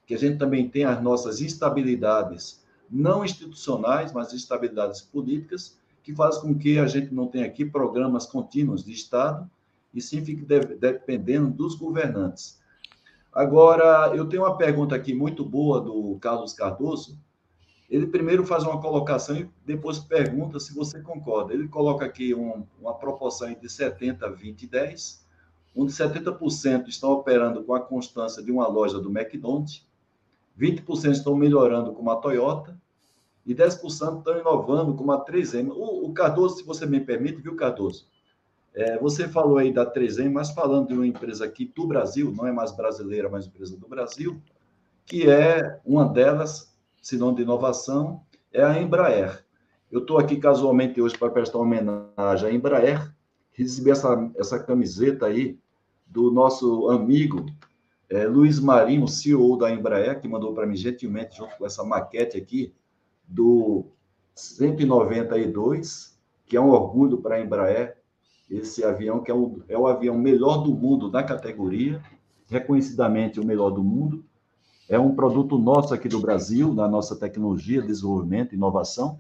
que a gente também tem as nossas instabilidades, não institucionais, mas instabilidades políticas, que faz com que a gente não tenha aqui programas contínuos de Estado, e sim fique dependendo dos governantes. Agora, eu tenho uma pergunta aqui muito boa do Carlos Cardoso. Ele primeiro faz uma colocação e depois pergunta se você concorda. Ele coloca aqui um, uma proporção entre 70, 20 e 10, onde 70% estão operando com a constância de uma loja do McDonald's, 20% estão melhorando com a Toyota e 10% estão inovando com a 3M. O, o, Cardoso, se você me permite, viu, Cardoso? É, você falou aí da 3M, mas falando de uma empresa aqui do Brasil, não é mais brasileira, mas empresa do Brasil, que é uma delas, se não de inovação, é a Embraer. Eu estou aqui casualmente hoje para prestar homenagem à Embraer, recebi essa, essa camiseta aí do nosso amigo é, Luiz Marinho, CEO da Embraer, que mandou para mim gentilmente, junto com essa maquete aqui, do 192, que é um orgulho para a Embraer, esse avião que é o, é o avião melhor do mundo na categoria, reconhecidamente o melhor do mundo. É um produto nosso aqui do Brasil, da nossa tecnologia, desenvolvimento, inovação.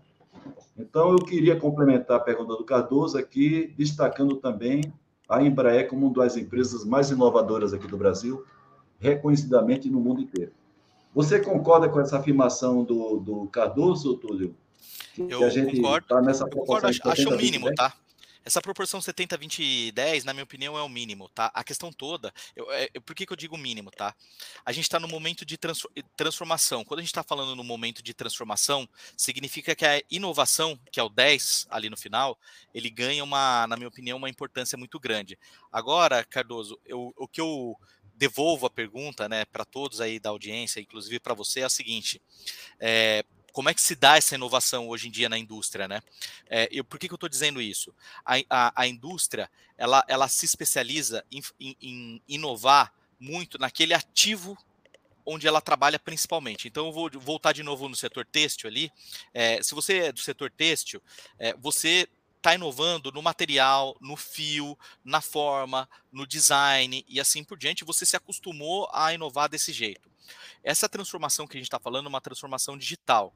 Então, eu queria complementar a pergunta do Cardoso aqui, destacando também a Embraer como uma das empresas mais inovadoras aqui do Brasil, reconhecidamente no mundo inteiro. Você concorda com essa afirmação do, do Cardoso, Túlio? Que eu a gente concordo, tá nessa eu concordo acho, acho o mínimo, tá? Essa proporção 70, 20 e 10, na minha opinião, é o mínimo, tá? A questão toda, eu, é, por que, que eu digo mínimo, tá? A gente está no momento de transformação. Quando a gente está falando no momento de transformação, significa que a inovação, que é o 10 ali no final, ele ganha uma, na minha opinião, uma importância muito grande. Agora, Cardoso, eu, o que eu devolvo a pergunta, né, para todos aí da audiência, inclusive para você, é a seguinte: é, como é que se dá essa inovação hoje em dia na indústria, né? É, eu, por que, que eu estou dizendo isso? A, a, a, indústria, ela, ela se especializa em, em, em, inovar muito naquele ativo onde ela trabalha principalmente. Então, eu vou voltar de novo no setor têxtil ali. É, se você é do setor têxtil, é, você está inovando no material, no fio, na forma, no design e assim por diante. Você se acostumou a inovar desse jeito. Essa transformação que a gente está falando é uma transformação digital.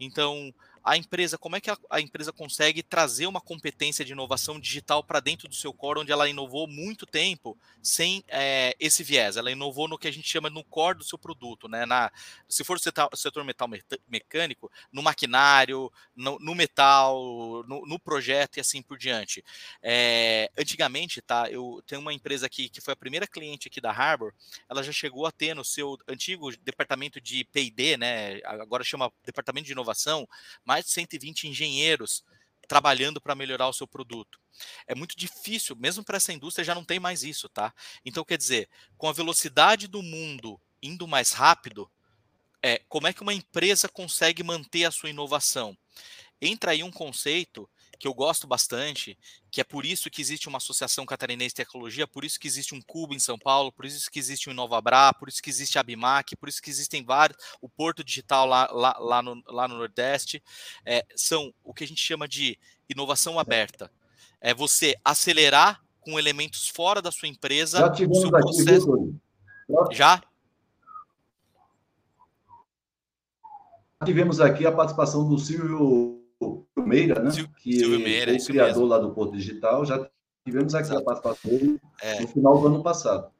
Então, a empresa, como é que a, a, empresa consegue trazer uma competência de inovação digital para dentro do seu core, onde ela inovou muito tempo sem é, esse viés? Ela inovou no que a gente chama no core do seu produto, né? Na, se for o setor, setor metal mecânico, no maquinário, no, no metal, no, no, projeto e assim por diante. É, antigamente, tá? Eu tenho uma empresa aqui que foi a primeira cliente aqui da Harbor, ela já chegou a ter no seu antigo departamento de P&D, né? Agora chama departamento de inovação, mais de 120 engenheiros trabalhando para melhorar o seu produto. É muito difícil, mesmo para essa indústria já não tem mais isso, tá? Então, quer dizer, com a velocidade do mundo indo mais rápido, é, como é que uma empresa consegue manter a sua inovação? Entra aí um conceito que eu gosto bastante, que é por isso que existe uma associação catarinense de tecnologia, por isso que existe um Cubo em São Paulo, por isso que existe o Inovabra, por isso que existe a Abimac, por isso que existem vários, o Porto Digital lá, lá, lá, no, lá no Nordeste, é, são o que a gente chama de inovação aberta. É você acelerar com elementos fora da sua empresa. Já tivemos aqui, processo... Já? Tivemos aqui a participação do Silvio Meira, né? que Silvio Meira, é o criador mesmo. lá do Porto Digital, já tivemos aqui Exato. a participação é. no final do ano passado.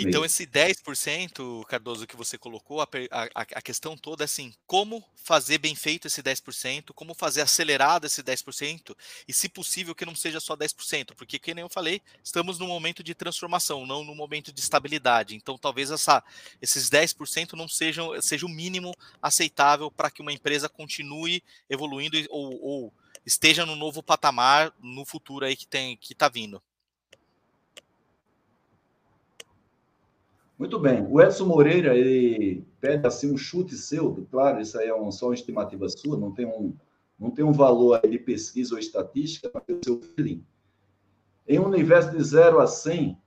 Então, esse 10%, Cardoso, que você colocou, a, a, a, questão toda é assim: como fazer bem feito esse 10%, como fazer acelerado esse 10%, e se possível que não seja só 10%, porque, como eu falei, estamos num momento de transformação, não num momento de estabilidade. Então, talvez essa, esses 10% não sejam seja o mínimo aceitável para que uma empresa continue evoluindo ou, ou esteja no novo patamar no futuro aí que tem que está vindo. Muito bem. O Edson Moreira, ele pede assim um chute seu, claro, isso aí é um, só uma estimativa sua, não tem um, não tem um valor de pesquisa ou estatística, mas é o seu feeling. Em um universo de 0 a 100,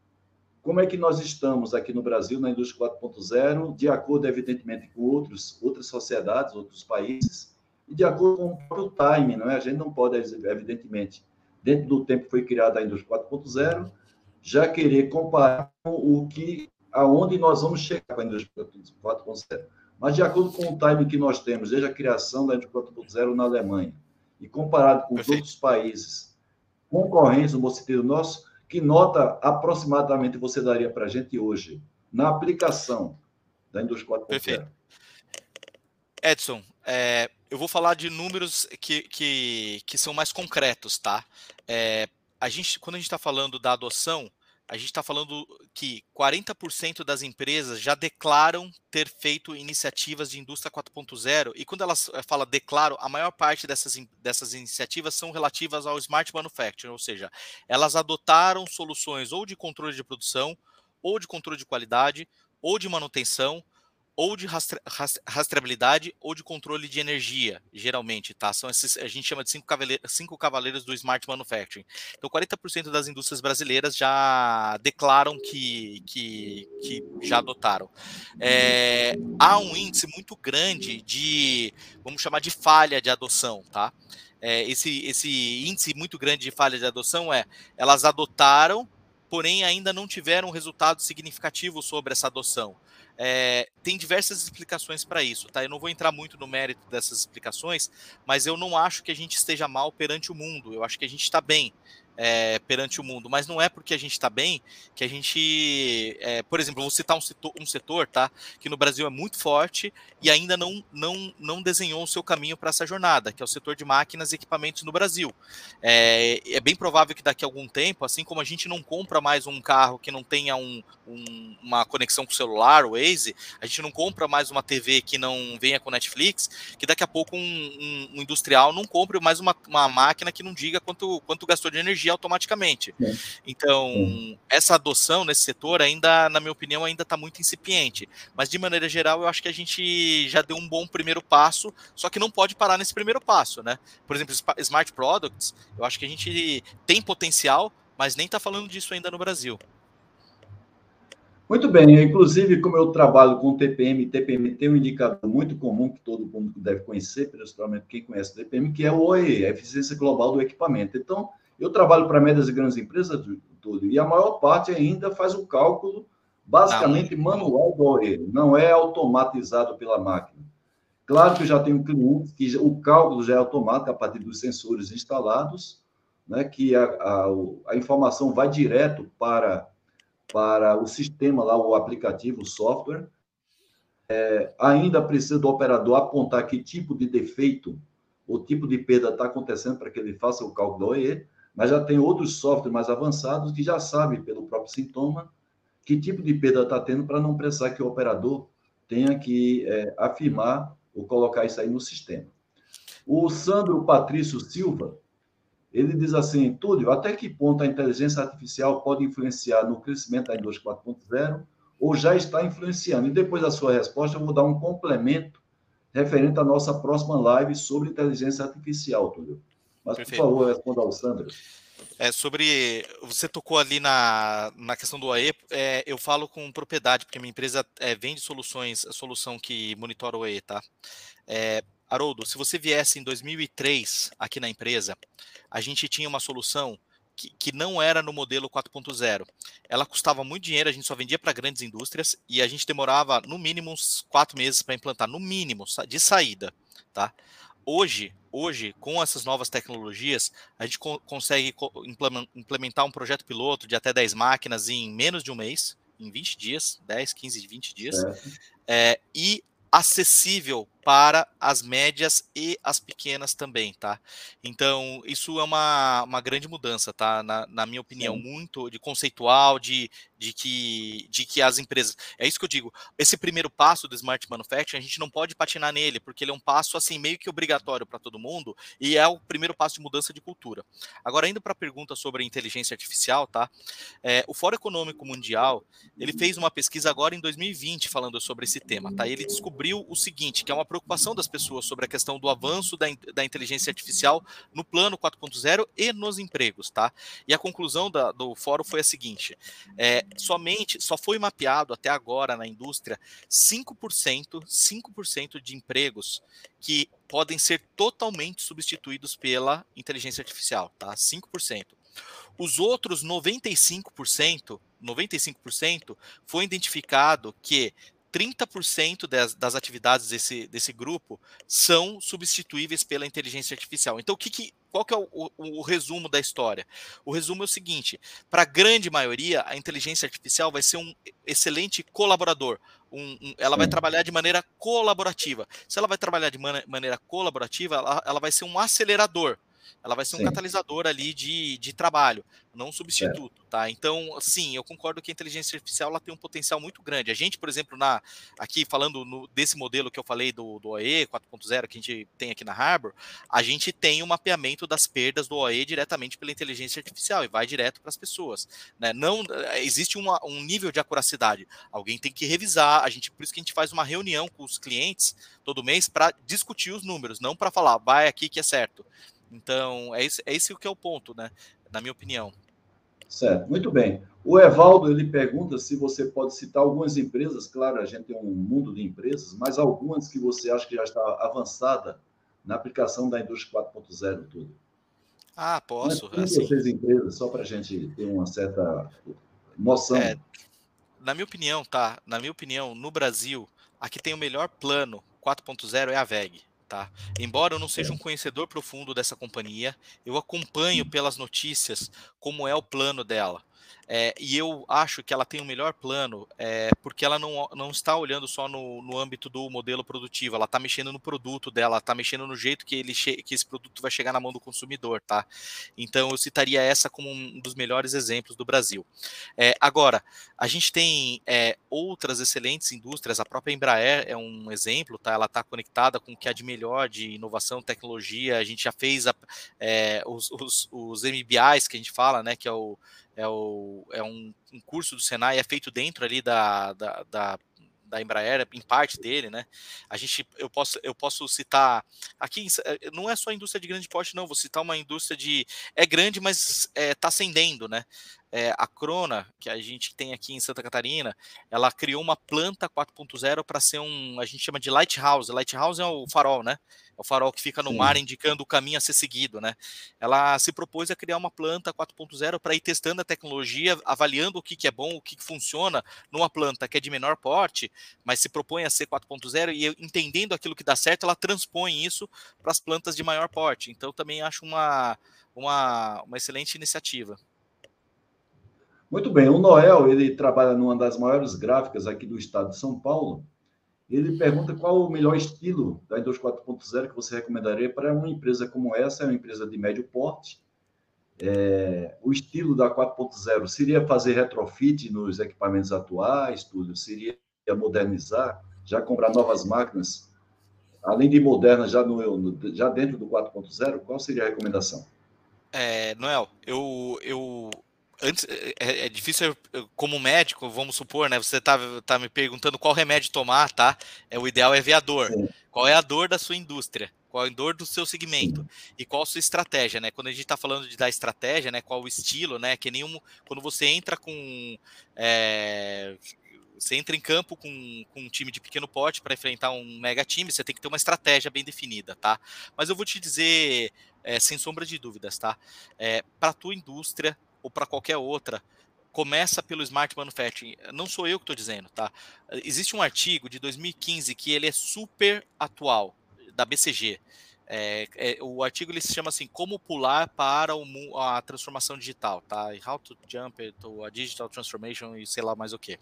como é que nós estamos aqui no Brasil, na indústria 4.0, de acordo, evidentemente, com outros, outras sociedades, outros países, e de acordo com o próprio time, não é? A gente não pode, evidentemente, dentro do tempo que foi criada a indústria 4.0, já querer comparar com o que aonde nós vamos chegar com a indústria 4.0. Mas, de acordo com o time que nós temos, desde a criação da indústria 4.0 na Alemanha, e comparado com os outros países concorrentes no bom sentido nosso, que nota aproximadamente você daria para a gente hoje na aplicação da indústria 4.0? Perfeito. Edson, é, eu vou falar de números que, que, que são mais concretos, tá? É, a gente, quando a gente está falando da adoção, a gente está falando que 40% das empresas já declaram ter feito iniciativas de indústria 4.0, e quando elas eh, fala declaro, a maior parte dessas, dessas iniciativas são relativas ao smart manufacturing, ou seja, elas adotaram soluções ou de controle de produção, ou de controle de qualidade, ou de manutenção, ou de rastre, rastreabilidade ou de controle de energia, geralmente, tá? São esses, a gente chama de cinco cavaleiros, cinco cavaleiros do Smart Manufacturing. Então, 40% das indústrias brasileiras já declaram que, que, que já adotaram. É, há um índice muito grande de, vamos chamar de falha de adoção, tá? É, esse, esse índice muito grande de falha de adoção é, elas adotaram, porém ainda não tiveram resultado significativo sobre essa adoção. É, tem diversas explicações para isso, tá? Eu não vou entrar muito no mérito dessas explicações, mas eu não acho que a gente esteja mal perante o mundo. Eu acho que a gente está bem é, perante o mundo, mas não é porque a gente está bem que a gente, é, por exemplo, vou citar um setor, um setor, tá, que no Brasil é muito forte e ainda não não, não desenhou o seu caminho para essa jornada, que é o setor de máquinas e equipamentos no Brasil. É, é, bem provável que daqui a algum tempo, assim como a gente não compra mais um carro que não tenha um, um, uma conexão com o celular, o Waze, a gente não compra mais uma TV que não venha com Netflix, que daqui a pouco um, um industrial não compre mais uma, uma máquina que não diga quanto, quanto gastou de energia automaticamente. É. Então, é. essa adoção nesse setor ainda, na minha opinião, ainda está muito incipiente. Mas de maneira geral, eu acho que a gente já deu um bom primeiro passo, só que não pode parar nesse primeiro passo, né? Por exemplo, Smart Products, eu acho que a gente tem potencial, mas nem está falando disso ainda no Brasil. Muito bem, inclusive, como eu trabalho com TPM, TPM tem um indicador muito comum que todo mundo deve conhecer, principalmente quem conhece o TPM, que é o OE, a eficiência global do equipamento. Então, eu trabalho para médias e grandes empresas tudo, e a maior parte ainda faz o cálculo basicamente não. manual do OE, não é automatizado pela máquina. Claro que eu já tenho clientes que o cálculo já é automático a partir dos sensores instalados, né, que a, a, a informação vai direto para, para o sistema lá, o aplicativo, o software. É, ainda precisa do operador apontar que tipo de defeito ou tipo de perda está acontecendo para que ele faça o cálculo do OE mas já tem outros softwares mais avançados que já sabem, pelo próprio sintoma, que tipo de perda está tendo para não precisar que o operador tenha que é, afirmar ou colocar isso aí no sistema. O Sandro Patrício Silva, ele diz assim, Túlio, até que ponto a inteligência artificial pode influenciar no crescimento da indústria 4.0 ou já está influenciando? E depois da sua resposta, eu vou dar um complemento referente à nossa próxima live sobre inteligência artificial, Túlio. Mas, Perfeito. por favor, responda ao Sandro. É, sobre. Você tocou ali na, na questão do AE, é, eu falo com propriedade, porque minha empresa é, vende soluções, a solução que monitora o AE, tá? É, Haroldo, se você viesse em 2003 aqui na empresa, a gente tinha uma solução que, que não era no modelo 4.0. Ela custava muito dinheiro, a gente só vendia para grandes indústrias e a gente demorava no mínimo uns quatro meses para implantar, no mínimo, de saída, tá? Hoje, hoje, com essas novas tecnologias, a gente co consegue co implementar um projeto piloto de até 10 máquinas em menos de um mês, em 20 dias, 10, 15, 20 dias, é, e acessível para as médias e as pequenas também, tá? Então, isso é uma, uma grande mudança, tá? Na, na minha opinião, Sim. muito de conceitual, de, de, que, de que as empresas. É isso que eu digo. Esse primeiro passo do Smart Manufacturing, a gente não pode patinar nele, porque ele é um passo, assim, meio que obrigatório para todo mundo e é o primeiro passo de mudança de cultura. Agora, indo para a pergunta sobre inteligência artificial, tá? É, o Fórum Econômico Mundial, ele fez uma pesquisa agora em 2020 falando sobre esse tema, tá? Ele descobriu o seguinte, que é uma preocupação das pessoas sobre a questão do avanço da, da inteligência artificial no plano 4.0 e nos empregos, tá? E a conclusão da, do fórum foi a seguinte: é, somente só foi mapeado até agora na indústria 5%, 5% de empregos que podem ser totalmente substituídos pela inteligência artificial, tá? 5%. Os outros 95%, 95% foi identificado que 30% das, das atividades desse, desse grupo são substituíveis pela inteligência artificial. Então, o que, que qual que é o, o, o, resumo da história? O resumo é o seguinte: para a grande maioria, a inteligência artificial vai ser um excelente colaborador. Um, um, ela vai trabalhar de maneira colaborativa. Se ela vai trabalhar de man maneira colaborativa, ela, ela vai ser um acelerador ela vai ser um catalisador ali de, de trabalho, não um substituto, é. tá? Então, sim, eu concordo que a inteligência artificial ela tem um potencial muito grande. A gente, por exemplo, na aqui falando no, desse modelo que eu falei do, do OE 4.0 que a gente tem aqui na Harbor, a gente tem o um mapeamento das perdas do OE diretamente pela inteligência artificial e vai direto para as pessoas, né? Não existe uma, um nível de acuracidade. Alguém tem que revisar. A gente por isso que a gente faz uma reunião com os clientes todo mês para discutir os números, não para falar vai aqui que é certo. Então, é esse, é esse o que é o ponto, né? Na minha opinião. Certo, muito bem. O Evaldo ele pergunta se você pode citar algumas empresas, claro, a gente tem um mundo de empresas, mas algumas que você acha que já está avançada na aplicação da indústria 4.0 tudo. Ah, posso. Mas, assim, vocês empresas, só para a gente ter uma certa noção. É, na minha opinião, tá? Na minha opinião, no Brasil, a que tem o melhor plano 4.0 é a VEG. Tá? Embora eu não seja um conhecedor profundo dessa companhia, eu acompanho pelas notícias como é o plano dela. É, e eu acho que ela tem o um melhor plano, é, porque ela não, não está olhando só no, no âmbito do modelo produtivo, ela está mexendo no produto dela, está mexendo no jeito que, ele que esse produto vai chegar na mão do consumidor, tá? Então eu citaria essa como um dos melhores exemplos do Brasil. É, agora, a gente tem outras excelentes indústrias, a própria Embraer é um exemplo, tá? Ela está conectada com o que há de melhor de inovação, tecnologia, a gente já fez a, os, os, os MBIs que a gente fala, né? Que é o é, o, é um, um, curso do Senai, é feito dentro ali da, da, da, da Embraer, em parte dele, né? A gente, eu posso, eu posso citar aqui, eh, não é só indústria de grande porte, não. Vou citar uma indústria de é grande, mas está é, tá ascendendo, né? É, a Crona, que a gente tem aqui em Santa Catarina, ela criou uma planta 4.0 para ser um, a gente chama de lighthouse. Lighthouse é o farol, né? É o farol que fica no Sim. mar indicando o caminho a ser seguido, né? Ela se propôs a criar uma planta 4.0 para ir testando a tecnologia, avaliando o que, que é bom, o que, que funciona numa planta que é de menor porte, mas se propõe a ser 4.0 e entendendo aquilo que dá certo, ela transpõe isso para as plantas de maior porte. Então também acho uma, uma, uma excelente iniciativa. Muito bem, o Noel, ele trabalha numa das maiores gráficas aqui do estado de São Paulo. Ele pergunta qual o melhor estilo da indústria 4.0 que você recomendaria para uma empresa como essa, é uma empresa de médio porte. É, o estilo da 4.0 seria fazer retrofit nos equipamentos atuais, tudo? Seria modernizar, já comprar novas máquinas? Além de modernas, já, no, já dentro do 4.0, qual seria a recomendação? É, Noel, eu, eu antes é, é, é, difícil como médico, vamos supor, né? Você tá, tá me perguntando qual remédio tomar, tá? É o ideal é ver a dor. Sim. Qual é a dor da sua indústria? Qual é a dor do seu segmento? Sim. E qual a sua estratégia, né? Quando a gente está falando de dar estratégia, né? Qual o estilo, né? Que nenhum quando você entra com é, você entra em campo com, com um time de pequeno porte para enfrentar um mega time, você tem que ter uma estratégia bem definida, tá? Mas eu vou te dizer, é, sem sombra de dúvidas, tá? É, para tua indústria, ou para qualquer outra, começa pelo Smart Manufacturing. Não sou eu que estou dizendo, tá? Existe um artigo de 2015 que ele é super atual, da BCG. É, é, o artigo ele se chama assim como pular para o, a transformação digital tá how to jump to a digital transformation e sei lá mais o que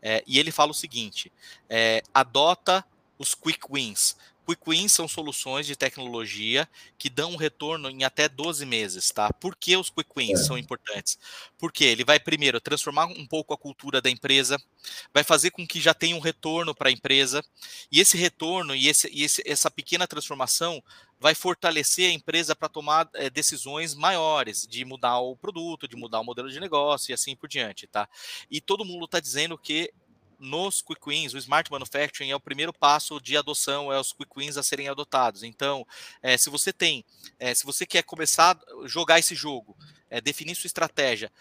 é, e ele fala o seguinte é, adota os quick wins Quick wins são soluções de tecnologia que dão um retorno em até 12 meses, tá? Por que os quick wins é. são importantes? Porque ele vai primeiro transformar um pouco a cultura da empresa, vai fazer com que já tenha um retorno para a empresa, e esse retorno e, esse, e esse, essa pequena transformação vai fortalecer a empresa para tomar é, decisões maiores, de mudar o produto, de mudar o modelo de negócio e assim por diante, tá? E todo mundo está dizendo que nos quick wins, o smart manufacturing é o primeiro passo de adoção, é os quick wins a serem adotados. Então, é, se você tem, é, se você quer começar a jogar esse jogo, é, definir sua estratégia,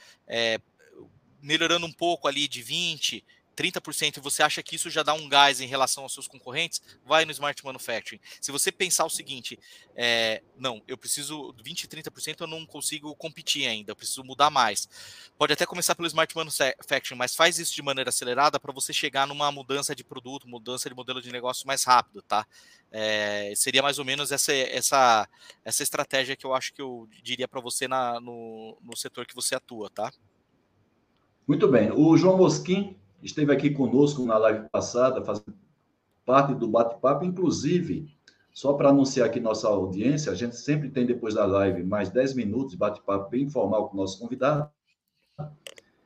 melhorando um pouco ali de 20, 30% e você acha que isso já dá um gás em relação aos seus concorrentes, vai no Smart Manufacturing. Se você pensar o seguinte, é, não, eu preciso 20, 30% eu não consigo competir ainda, eu preciso mudar mais. Pode até começar pelo Smart Manufacturing, mas faz isso de maneira acelerada para você chegar numa mudança de produto, mudança de modelo de negócio mais rápido, tá? É, seria mais ou menos essa, essa, essa estratégia que eu acho que eu diria para você na, no, no setor que você atua, tá? Muito bem. O João Mosquim esteve aqui conosco na live passada, fazendo parte do bate-papo, inclusive Só para anunciar aqui nossa audiência, a gente sempre tem depois da live mais 10 minutos de bate-papo bem informal com o nosso convidado.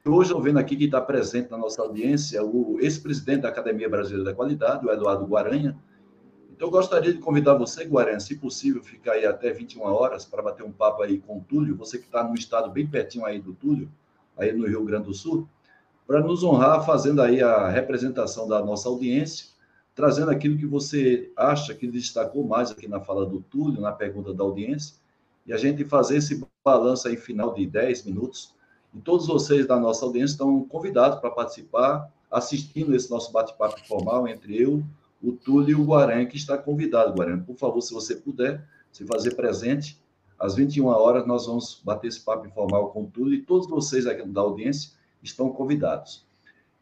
Hoje eu vendo aqui que está presente na nossa audiência o ex-presidente da Academia Brasileira da Qualidade, o Eduardo Guaranha. Então eu gostaria de convidar você, Guaranha, se possível, ficar aí até 21 horas para bater um papo aí com o Túlio, você que está no estado bem pertinho aí do Túlio, aí no Rio Grande do Sul, para nos honrar fazendo aí a representação da nossa audiência trazendo aquilo que você acha que destacou mais aqui na fala do Túlio, na pergunta da audiência, e a gente fazer esse balanço aí final de 10 minutos. E todos vocês da nossa audiência estão convidados para participar, assistindo esse nosso bate-papo formal entre eu, o Túlio e o Guaranha, que está convidado, Guaranha. Por favor, se você puder, se fazer presente, às 21 horas nós vamos bater esse papo informal com o Túlio e todos vocês aqui da audiência estão convidados.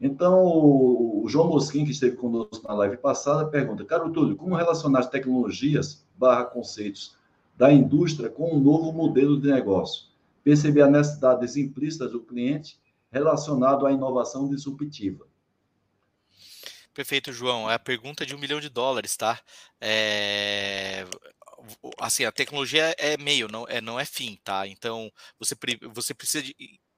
Então, o João Mosquim, que esteve conosco na live passada, pergunta, Caro Túlio, como relacionar as tecnologias barra conceitos da indústria com um novo modelo de negócio? Perceber a necessidades implícitas do cliente relacionado à inovação disruptiva. Perfeito, João. É a pergunta de um milhão de dólares, tá? É... Assim, a tecnologia é meio, não é, não é fim, tá? Então, você, você precisa de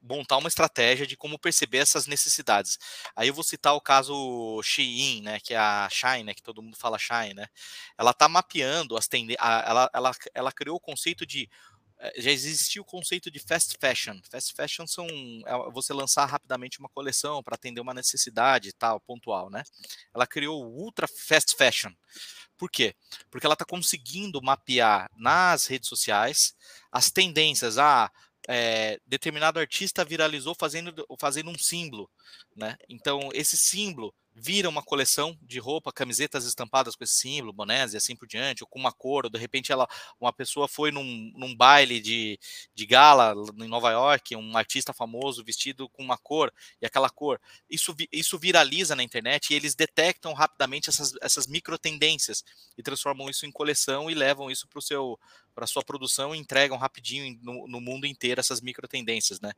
montar uma estratégia de como perceber essas necessidades. Aí eu vou citar o caso Shein, né, que é a Shine, né, que todo mundo fala Shine, né? Ela está mapeando as tendências, ela, ela, ela criou o conceito de eh, já existia o conceito de fast fashion. Fast fashion são é você lançar rapidamente uma coleção para atender uma necessidade tal, pontual, né? Ela criou o ultra fast fashion. Por quê? Porque ela está conseguindo mapear nas redes sociais as tendências. Ah, é, determinado artista viralizou fazendo, fazendo um símbolo, né? Então esse símbolo vira uma coleção de roupa, camisetas estampadas com esse símbolo, bonés e assim por diante, ou com uma cor, ou de repente ela, uma pessoa foi num, num baile de, de gala em Nova York, um artista famoso vestido com uma cor, e aquela cor, isso, isso viraliza na internet e eles detectam rapidamente essas, essas micro tendências e transformam isso em coleção e levam isso para o seu para sua produção e entregam rapidinho no, no, mundo inteiro essas micro tendências, né?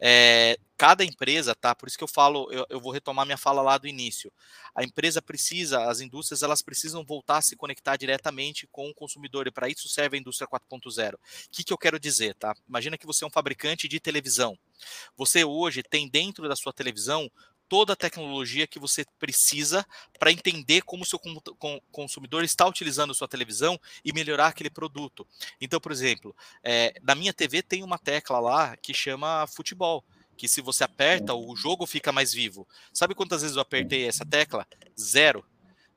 É, cada empresa, tá? Por isso que eu falo, eu, eu, vou retomar minha fala lá do início. A empresa precisa, as indústrias, elas precisam voltar a se conectar diretamente com o consumidor e para isso serve a indústria 4.0. O que, que eu quero dizer, tá? Imagina que você é um fabricante de televisão. Você hoje tem dentro da sua televisão toda a tecnologia que você precisa para entender como o seu consumidor está utilizando sua televisão e melhorar aquele produto. Então, por exemplo, é, na minha TV tem uma tecla lá que chama futebol que se você aperta, o jogo fica mais vivo. Sabe quantas vezes eu apertei essa tecla? Zero.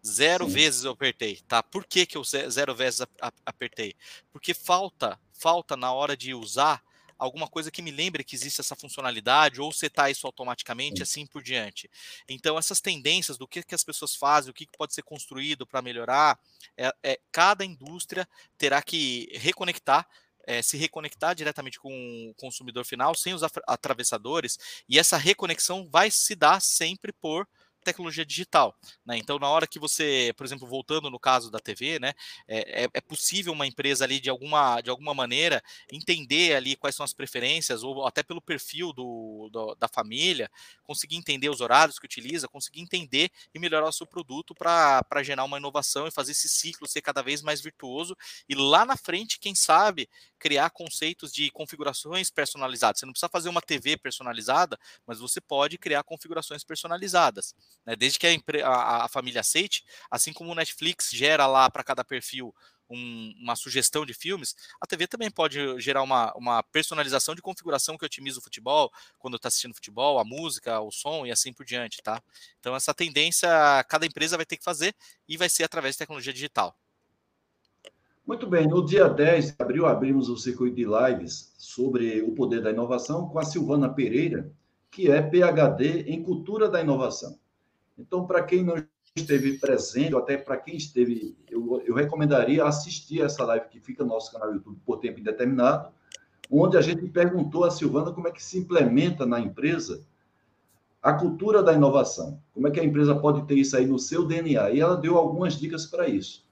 Zero Sim. vezes eu apertei, tá? Por que, que eu zero vezes apertei? Porque falta, falta na hora de usar alguma coisa que me lembre que existe essa funcionalidade, ou setar isso automaticamente, assim por diante. Então, essas tendências do que, que as pessoas fazem, o que, que pode ser construído para melhorar, é, é, cada indústria terá que reconectar é, se reconectar diretamente com o consumidor final, sem os atravessadores, e essa reconexão vai se dar sempre por tecnologia digital. Né? Então, na hora que você, por exemplo, voltando no caso da TV, né, é, é, é, possível uma empresa ali de alguma, de alguma maneira entender ali quais são as preferências, ou até pelo perfil do, do da família, conseguir entender os horários que utiliza, conseguir entender e melhorar o seu produto para gerar uma inovação e fazer esse ciclo ser cada vez mais virtuoso. E lá na frente, quem sabe, criar conceitos de configurações personalizadas. Você não precisa fazer uma TV personalizada, mas você pode criar configurações personalizadas. Né? Desde que a, a, a, família aceite, assim como o Netflix gera lá para cada perfil um, uma sugestão de filmes, a TV também pode gerar uma, uma personalização de configuração que otimiza o futebol, quando está assistindo futebol, a música, o som e assim por diante, tá? Então essa tendência cada empresa vai ter que fazer e vai ser através de tecnologia digital. Muito bem, no dia 10 de abril abrimos o circuito de lives sobre o poder da inovação com a Silvana Pereira, que é PhD em Cultura da Inovação. Então, para quem não esteve presente, ou até para quem esteve, eu, eu recomendaria assistir essa live que fica no nosso canal YouTube por tempo indeterminado, onde a gente perguntou a Silvana como é que se implementa na empresa a cultura da inovação. Como é que a empresa pode ter isso aí no seu DNA? E ela deu algumas dicas para isso.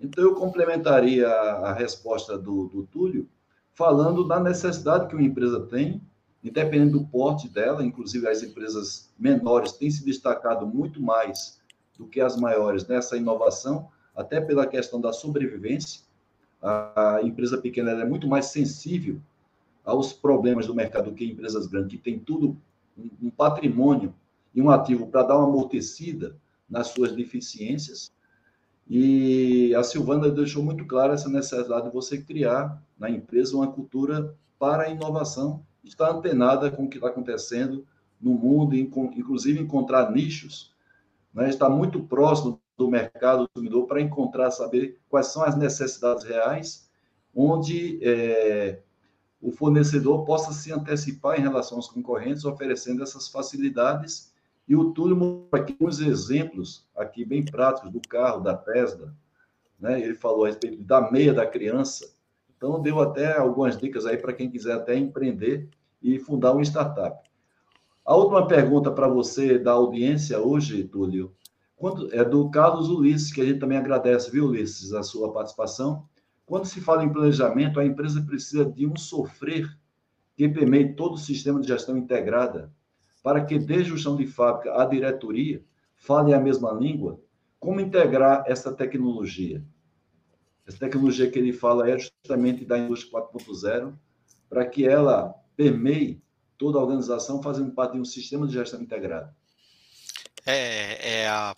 Então, eu complementaria a, resposta do, do Túlio falando da necessidade que uma empresa tem, independente do porte dela, inclusive as empresas menores têm se destacado muito mais do que as maiores nessa inovação, até pela questão da sobrevivência. A empresa pequena é muito mais sensível aos problemas do mercado do que empresas grandes, que tem tudo, um patrimônio e um ativo para dar uma amortecida nas suas deficiências. E a Silvana deixou muito clara essa necessidade de você criar na empresa uma cultura para a inovação, estar antenada com o que está acontecendo no mundo, inclusive encontrar nichos, né? estar muito próximo do mercado do consumidor para encontrar, saber quais são as necessidades reais, onde é, o fornecedor possa se antecipar em relação aos concorrentes, oferecendo essas facilidades e o Túlio mostrou aqui uns exemplos, aqui bem práticos, do carro, da Tesla. Né? Ele falou a respeito da meia da criança. Então, deu até algumas dicas aí para quem quiser até empreender e fundar uma startup. A última pergunta para você da audiência hoje, Túlio, é do Carlos Ulisses, que a gente também agradece, viu, Ulisses, a sua participação. Quando se fala em planejamento, a empresa precisa de um sofrer que permeie todo o sistema de gestão integrada para que desde o chão de fábrica à diretoria falem a mesma língua, como integrar essa tecnologia? Essa tecnologia que ele fala é justamente da indústria 4.0, para que ela permeie toda a organização, fazendo parte de um sistema de gestão integrado. É, é a,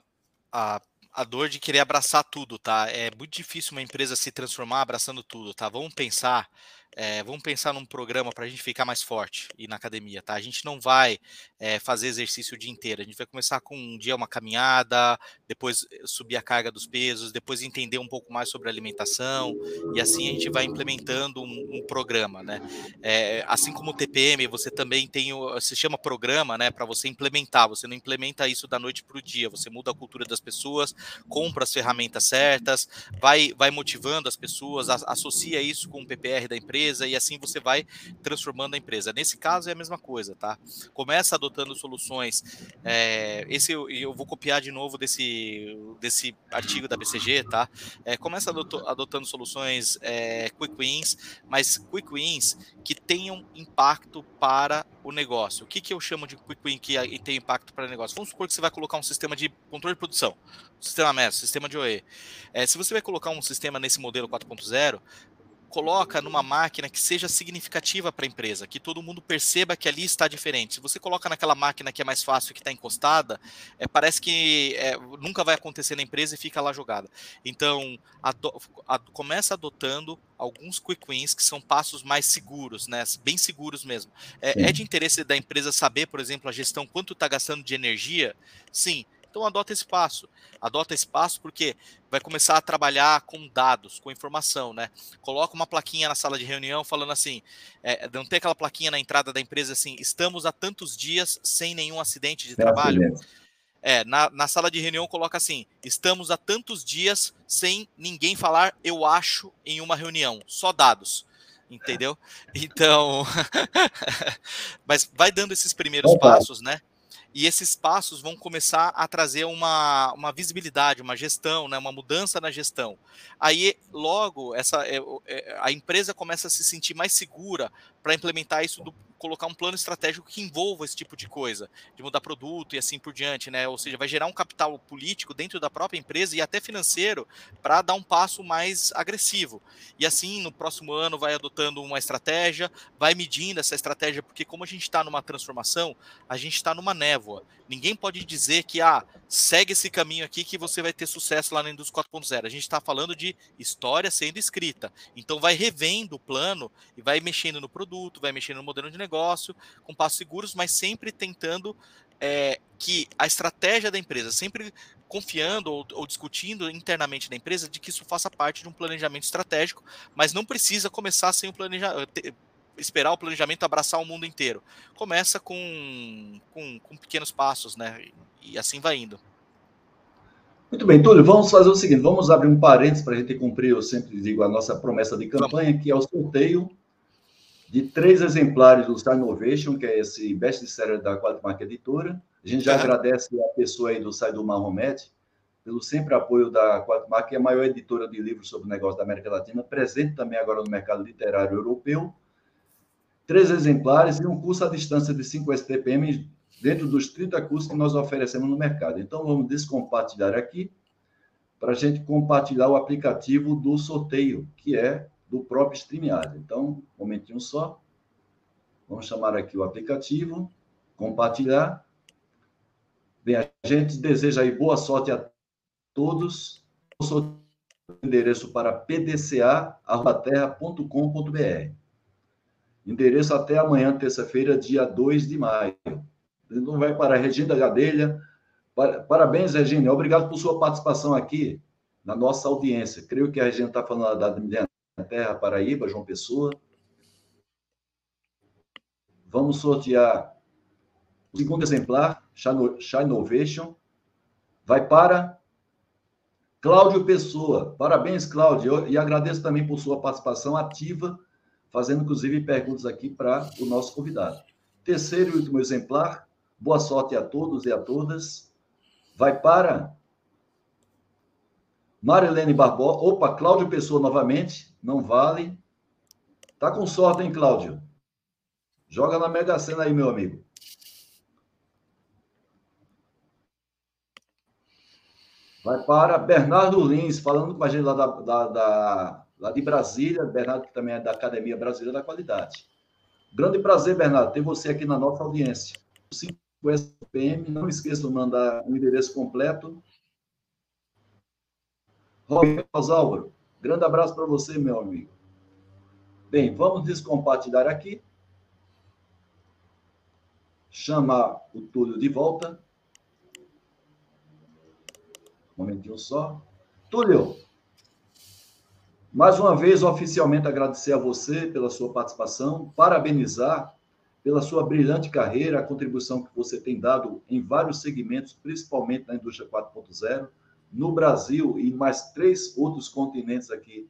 a, a dor de querer abraçar tudo, tá? É muito difícil uma empresa se transformar abraçando tudo, tá? Vamos pensar é, vamos pensar num programa para a gente ficar mais forte e na academia, tá? A gente não vai é, fazer exercício o dia inteiro. A gente vai começar com um dia uma caminhada, depois eh, subir a carga dos pesos, depois entender um pouco mais sobre alimentação e assim a gente vai implementando um, um programa, né? É, assim como o TPM, você também tem o se chama programa, né? Para você implementar. Você não implementa isso da noite para o dia. Você muda a cultura das pessoas, compra as ferramentas certas, vai vai motivando as pessoas, associa isso com o PPR da empresa empresa e assim você vai transformando a empresa. Nesse caso é a mesma coisa, tá? Começa adotando soluções. É, esse eu, eu, vou copiar de novo desse, desse artigo da BCG, tá? É, começa adotando soluções é, quick wins, mas quick wins que tenham impacto para o negócio. O que, que eu chamo de quick win que tem impacto para o negócio? Vamos supor que você vai colocar um sistema de controle de produção, sistema MES, sistema de OE. É, se você vai colocar um sistema nesse modelo 4.0, coloca numa máquina que seja significativa para a empresa, que todo mundo perceba que ali está diferente. Se você coloca naquela máquina que é mais fácil, que está encostada, é, parece que é, nunca vai acontecer na empresa e fica lá jogada. Então, ado começa adotando alguns quick wins que são passos mais seguros, né? Bem seguros mesmo. É, é de interesse da empresa saber, por exemplo, a gestão quanto está gastando de energia? Sim. Então adota esse passo. Adota esse passo porque vai começar a trabalhar com dados, com informação, né? Coloca uma plaquinha na sala de reunião falando assim, é, não tem aquela plaquinha na entrada da empresa assim, estamos há tantos dias sem nenhum acidente de trabalho. Acidente. É, na, na sala de reunião coloca assim, estamos há tantos dias sem ninguém falar eu acho em uma reunião, só dados entendeu? Então, mas vai dando esses primeiros passos, né? E esses passos vão começar a trazer uma, uma visibilidade, uma gestão, né, uma mudança na gestão. Aí, logo, essa, é, é, a empresa começa a se sentir mais segura para implementar isso do, colocar um plano estratégico que envolva esse tipo de coisa, de mudar produto e assim por diante, né? Ou seja, vai gerar um capital político dentro da própria empresa e até financeiro para dar um passo mais agressivo. E assim, no próximo ano, vai adotando uma estratégia, vai medindo essa estratégia, porque como a gente está numa transformação, a gente está numa névoa. Ninguém pode dizer que, ah, segue esse caminho aqui que você vai ter sucesso lá na indústria 4.0. A gente está falando de história sendo escrita. Então, vai revendo o plano e vai mexendo no produto, vai mexendo no modelo de negócio, com passos seguros, mas sempre tentando é, que a estratégia da empresa, sempre confiando ou, ou, discutindo internamente da empresa de que isso faça parte de um planejamento estratégico, mas não precisa começar sem o planejamento esperar o planejamento abraçar o mundo inteiro. Começa com, com, com pequenos passos, né? E assim vai indo. Muito bem, Túlio, vamos fazer o seguinte: vamos abrir um parênteses para a gente cumprir, eu sempre digo, a nossa promessa de campanha, que é o sorteio de três exemplares do Star Innovation, que é esse best-seller da Quadmarca Editora. A gente já agradece a pessoa aí do site do Mahomet pelo sempre apoio da Quadmarca, que é a maior editora de livros sobre negócio da América Latina, presente também agora no mercado literário europeu três exemplares e um curso à distância de 5 STPM dentro dos 30 cursos que nós oferecemos no mercado. Então, vamos descompartilhar aqui para a gente compartilhar o aplicativo do sorteio, que é do próprio StreamYard. Então, um momentinho só. Vamos chamar aqui o aplicativo, compartilhar. Bem, a gente deseja aí boa sorte a todos. O endereço para pdca.terra.com.br. Endereço até amanhã, terça-feira, dia 2 de maio. Então vai para a Regina Gadelha. Parabéns, Regina. Obrigado por sua participação aqui na nossa audiência. Creio que a Regina está falando da terra, Paraíba, João Pessoa. Vamos sortear o segundo exemplar, Chai Innovation. Vai para Cláudio Pessoa. Parabéns, Cláudio. E agradeço também por sua participação ativa, fazendo inclusive perguntas aqui para o nosso convidado. Terceiro e último exemplar. Boa sorte a todos e a todas. Vai para Marilene Barbosa. Opa, Cláudio Pessoa novamente. Não vale. Tá com sorte, hein, Cláudio? Joga na Mega Sena aí, meu amigo. Vai para Bernardo Lins, falando com a gente lá, da, da, da, lá de Brasília. Bernardo, que também é da Academia Brasileira da Qualidade. Grande prazer, Bernardo, ter você aqui na nossa audiência. 5 SPM, não esqueça de mandar o endereço completo Álvaro, grande abraço para você, meu amigo. Bem, vamos descompartilhar aqui. Chamar o Túlio de volta. Um momentinho só. Túlio, mais uma vez, oficialmente agradecer a você pela sua participação, parabenizar pela sua brilhante carreira, a contribuição que você tem dado em vários segmentos, principalmente na indústria 4.0 no Brasil e mais três outros continentes aqui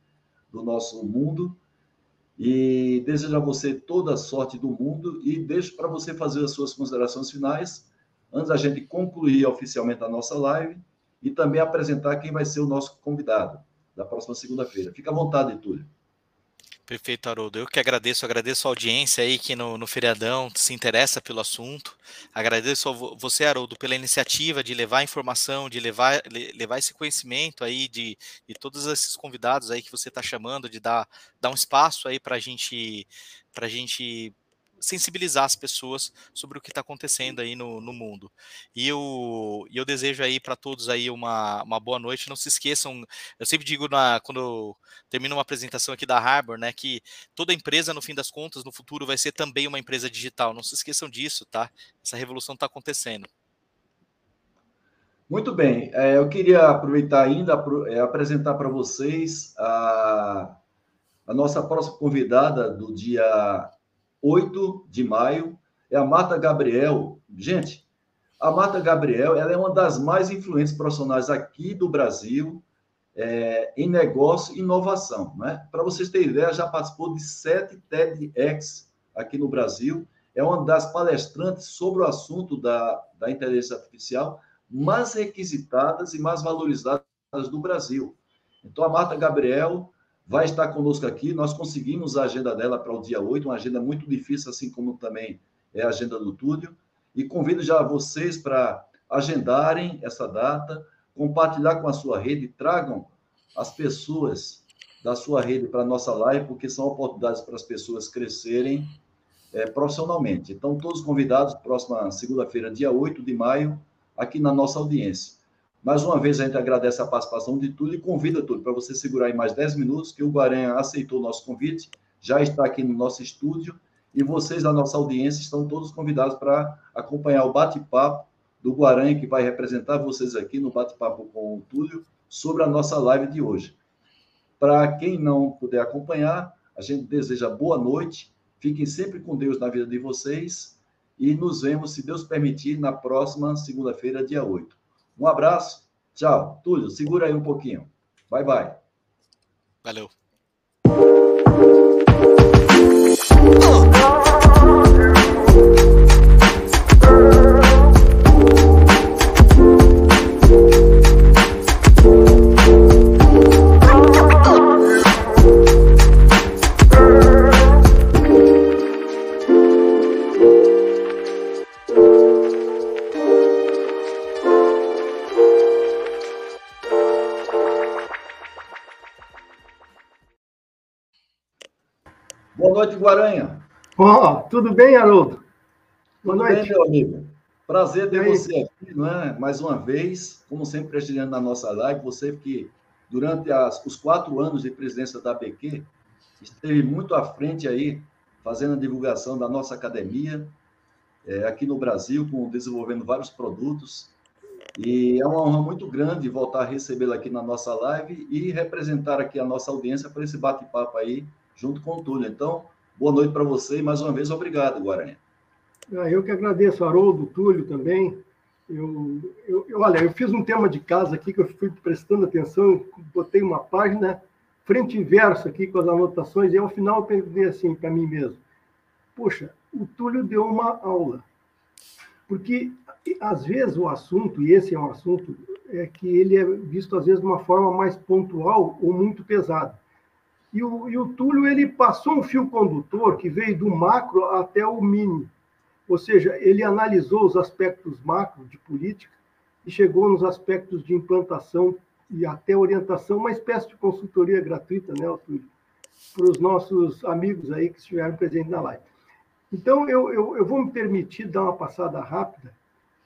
do nosso mundo. E desejo a você toda a sorte do mundo e deixo para você fazer as suas considerações finais, antes da gente concluir oficialmente a nossa live e também apresentar quem vai ser o nosso convidado da próxima segunda-feira. Fica à vontade, Túlio. Perfeito, Haroldo. Eu que agradeço, agradeço a audiência aí que no, no feriadão se interessa pelo assunto. Agradeço a você, Haroldo, pela iniciativa de levar informação, de levar, levar esse conhecimento aí de, de todos esses convidados aí que você está chamando, de dar, dar um espaço aí para gente, a gente sensibilizar as pessoas sobre o que está acontecendo aí no, no mundo. E eu, eu desejo aí para todos aí uma, uma boa noite. Não se esqueçam, eu sempre digo na, quando termino uma apresentação aqui da Harbor, né, que toda empresa, no fim das contas, no futuro vai ser também uma empresa digital. Não se esqueçam disso, tá? Essa revolução está acontecendo. Muito bem, é, eu queria aproveitar ainda é, apresentar para vocês a, a nossa próxima convidada do dia 8 de maio, é a Marta Gabriel. Gente, a Marta Gabriel ela é uma das mais influentes profissionais aqui do Brasil é, em negócio e inovação. Né? Para vocês terem ideia, já participou de sete TEDx aqui no Brasil. É uma das palestrantes sobre o assunto da, da inteligência artificial mais requisitadas e mais valorizadas do Brasil. Então, a Marta Gabriel vai estar conosco aqui. Nós conseguimos a agenda dela para o dia 8, uma agenda muito difícil, assim como também é a agenda do Túlio. E convido já vocês para agendarem essa data, compartilhar com a sua rede, tragam as pessoas da sua rede para a nossa live, porque são oportunidades para as pessoas crescerem é, profissionalmente. Então, todos convidados, próxima segunda-feira, dia 8 de maio, aqui na nossa audiência. Mais uma vez, a gente agradece a participação de tudo e convida tudo para você segurar aí mais 10 minutos, que o Guaranha aceitou o nosso convite, já está aqui no nosso estúdio, e vocês da nossa audiência estão todos convidados para acompanhar o bate-papo do Guaranha, que vai representar vocês aqui no bate-papo com o Túlio, sobre a nossa live de hoje. Para quem não puder acompanhar, a gente deseja boa noite, fiquem sempre com Deus na vida de vocês, e nos vemos, se Deus permitir, na próxima segunda-feira, dia 8. Um abraço. Tchau. Túlio, segura aí um pouquinho. Bye, bye. Valeu. Guaranha. Oh, tudo bem, Haroldo? Boa tudo noite. bem, meu amigo. Prazer ter você aqui, não é? mais uma vez, como sempre prestigiando na nossa live, você que durante as, os quatro anos de presidência da BQ, esteve muito à frente aí, fazendo a divulgação da nossa academia, é, aqui no Brasil, com, desenvolvendo vários produtos. E é uma honra muito grande voltar a recebê-lo aqui na nossa live e representar aqui a nossa audiência para esse bate-papo aí, junto com o Túlio. Então, boa noite para você e mais uma vez obrigado, Guarani. Ah, eu que agradeço, Haroldo, Túlio também. Eu, eu, eu, olha, eu fiz um tema de casa aqui que eu fui prestando atenção, botei uma página frente e verso aqui com as anotações, e ao final eu pensei assim para mim mesmo: poxa, o Túlio deu uma aula. Porque, às vezes, o assunto, e esse é um assunto, é que ele é visto, às vezes, de uma forma mais pontual ou muito pesada. E o, e o Túlio ele passou um fio condutor que veio do macro até o mínimo. Ou seja, ele analisou os aspectos macro de política e chegou nos aspectos de implantação e até orientação, uma espécie de consultoria gratuita, né, Túlio? Para os nossos amigos aí que estiveram presentes na live. Então, eu, eu, eu vou me permitir dar uma passada rápida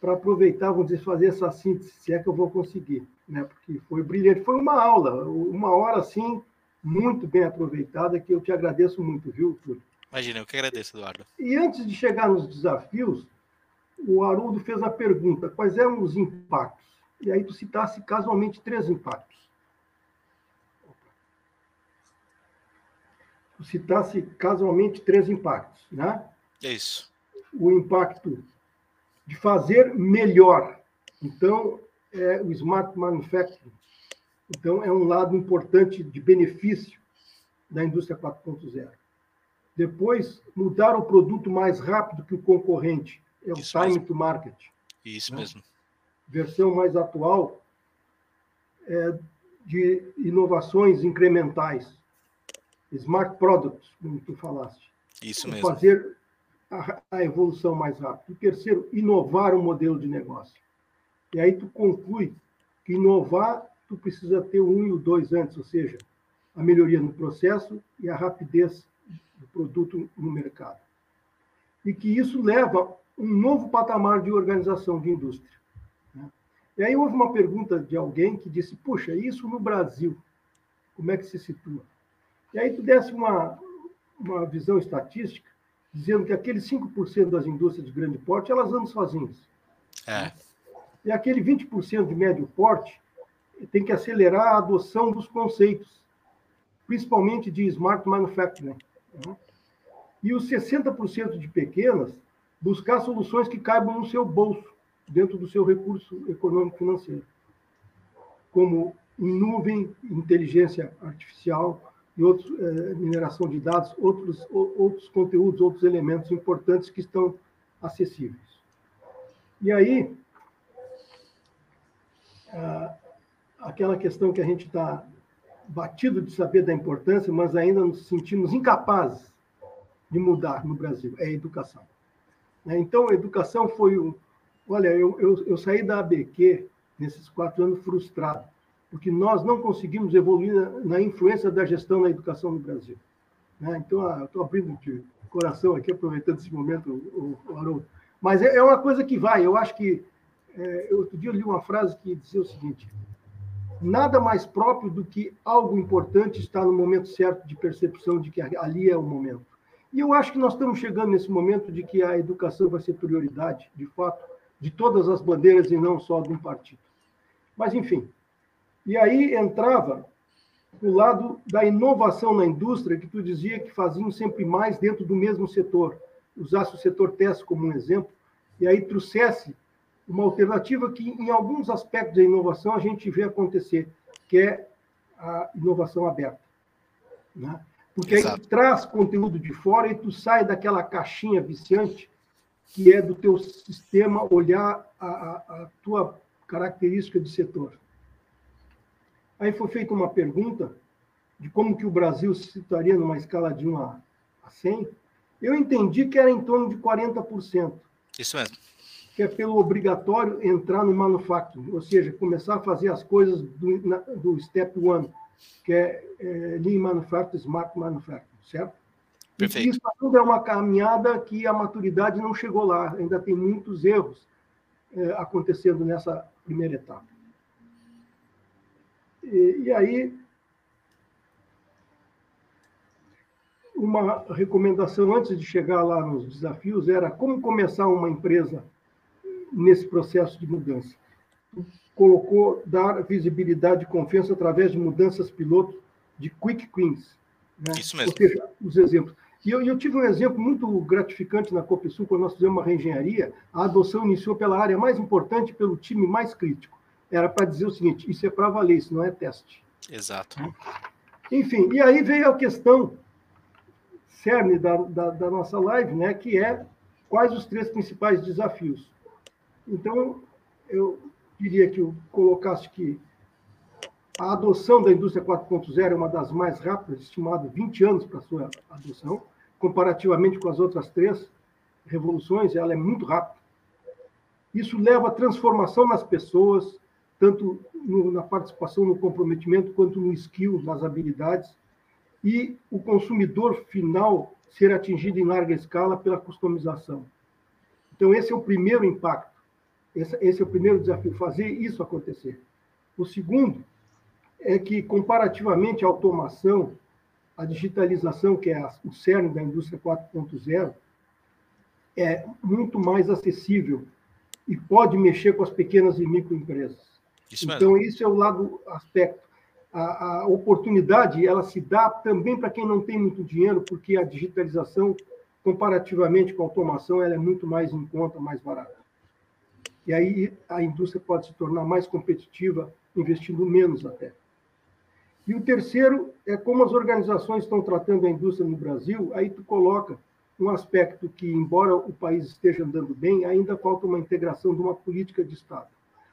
para aproveitar, vamos dizer, fazer essa síntese, se é que eu vou conseguir, né? Porque foi brilhante, foi uma aula, uma hora assim muito bem aproveitada, que eu te agradeço muito, viu, Túlio? Imagina, eu que agradeço, Eduardo. E antes de chegar nos desafios, o Haroldo fez a pergunta: quais eram os impactos? E aí tu citasse casualmente três impactos. Tu citasse casualmente três impactos, né? É isso. O impacto de fazer melhor. Então, é o smart manufacturing. Então, é um lado importante de benefício da indústria 4.0. Depois, mudar o produto mais rápido que o concorrente. É o Isso time mesmo. to market. Isso né? mesmo. Versão mais atual é de inovações incrementais. Smart products, como tu falaste. Isso mesmo. Fazer a, a evolução mais rápida. O terceiro, inovar o modelo de negócio. E aí tu conclui que inovar, tu precisa ter o um e o dois antes, ou seja, a melhoria no processo e a rapidez do produto no mercado. E que isso leva um novo patamar de organização de indústria. Né? E aí houve uma pergunta de alguém que disse: puxa, isso no Brasil, como é que se situa? E aí tu desse uma, uma visão estatística, dizendo que aqueles 5% das indústrias de grande porte, elas andam sozinhas. É. E aquele 20% de médio porte tem que acelerar a adoção dos conceitos, principalmente de smart manufacturing. E os 60% de pequenas, buscar soluções que caibam no seu bolso, dentro do seu recurso econômico financeiro, como em nuvem, inteligência artificial e outros, eh, mineração de dados, outros, outros conteúdos, outros elementos importantes que estão acessíveis. E aí, ah, aquela questão que a gente está batido de saber da importância, mas ainda nos sentimos incapazes de mudar no Brasil, é a educação. Né? Então, a educação foi um. Olha, eu, eu, eu saí da ABQ nesses quatro anos frustrado, porque nós não conseguimos evoluir na, na influência da gestão na educação no Brasil. Né? Então, ah, estou abrindo de coração aqui, aproveitando esse momento, o, o Haroldo. Mas é, é uma coisa que vai. Eu acho que. É, outro dia eu li uma frase que dizia o seguinte: nada mais próprio do que algo importante estar no momento certo de percepção de que ali é o momento. E eu acho que nós estamos chegando nesse momento de que a educação vai ser prioridade, de fato, de todas as bandeiras e não só de um partido. Mas, enfim. E aí entrava o lado da inovação na indústria, que tu dizia que faziam sempre mais dentro do mesmo setor. Usasse o setor teste como um exemplo, e aí trouxesse uma alternativa que, em alguns aspectos da inovação, a gente vê acontecer, que é a inovação aberta. Né? Porque Exato. aí tu traz conteúdo de fora e tu sai daquela caixinha viciante que é do teu sistema olhar a, a, a tua característica de setor. Aí foi feita uma pergunta de como que o Brasil se situaria numa escala de 1 a 100. Eu entendi que era em torno de 40%. Isso mesmo que é pelo obrigatório entrar no manufacturing, ou seja, começar a fazer as coisas do, na, do step one, que é, é Lean Manufacturing, Smart Manufacturing, certo? Perfeito. E isso tudo é uma caminhada que a maturidade não chegou lá, ainda tem muitos erros é, acontecendo nessa primeira etapa. E, e aí, uma recomendação antes de chegar lá nos desafios era como começar uma empresa nesse processo de mudança. Colocou dar visibilidade e confiança através de mudanças piloto de quick wins. Né? Isso mesmo. Ou seja, os exemplos. E eu, eu, tive um exemplo muito gratificante na Copesul, quando nós fizemos uma reengenharia, a adoção iniciou pela área mais importante, pelo time mais crítico. Era para dizer o seguinte: isso é para valer, isso não é teste. Exato. Enfim, e aí veio a questão cerne da, da, da nossa live, né, que é quais os três principais desafios. Então, eu diria que eu colocasse que a adoção da indústria 4.0 é uma das mais rápidas, estimado 20 anos para sua adoção comparativamente com as outras três revoluções, ela é muito rápida. Isso leva a transformação nas pessoas, tanto no, na participação, no comprometimento, quanto no skill, nas habilidades, e o consumidor final ser atingido em larga escala pela customização. Então, esse é o primeiro impacto, esse, esse é o primeiro desafio, fazer isso acontecer. O segundo é que, comparativamente à automação, a digitalização, que é o cerne da indústria 4.0, é muito mais acessível e pode mexer com as pequenas e microempresas. Isso então, isso é o lado aspecto. A, a, oportunidade ela se dá também para quem não tem muito dinheiro, porque a digitalização, comparativamente com a automação, ela é muito mais em conta, mais barata. E aí a indústria pode se tornar mais competitiva, investindo menos até. E o terceiro é como as organizações estão tratando a indústria no Brasil. Aí tu coloca um aspecto que, embora o país esteja andando bem, ainda falta uma integração de uma política de Estado,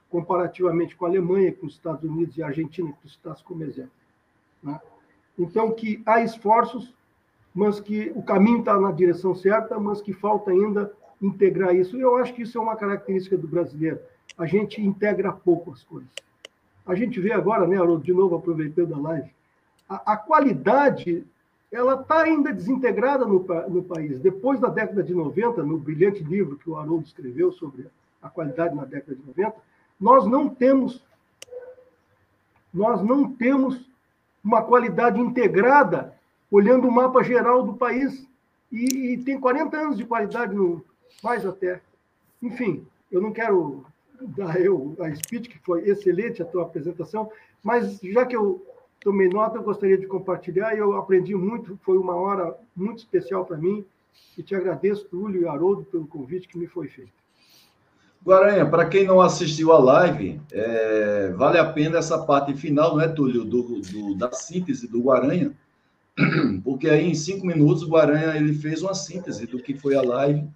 comparativamente com a Alemanha, com os Estados Unidos e a Argentina, que tu estás como exemplo. Né? Então, que há esforços, mas que o caminho está na direção certa, mas que falta ainda integrar isso. E eu acho que isso é uma característica do brasileiro. A gente integra pouco as coisas. A gente vê agora, né, Haroldo, de novo aproveitando a live, a, a qualidade ela está ainda desintegrada no, no país. Depois da década de 90, no brilhante livro que o Haroldo escreveu sobre a qualidade na década de 90, nós não temos nós não temos uma qualidade integrada olhando o mapa geral do país. E, e, tem 40 anos de qualidade, no, mais até. Enfim, eu não quero dar eu a speech, que foi excelente a tua apresentação, mas já que eu tomei nota, eu gostaria de compartilhar, eu aprendi muito, foi uma hora muito especial para mim, e te agradeço, Túlio e Haroldo, pelo convite que me foi feito. Guaranha, para quem não assistiu a live, é, vale a pena essa parte final, não é, Túlio, do, do, da síntese do Guaranha, porque aí em cinco minutos o Guaranha ele fez uma síntese do que foi a live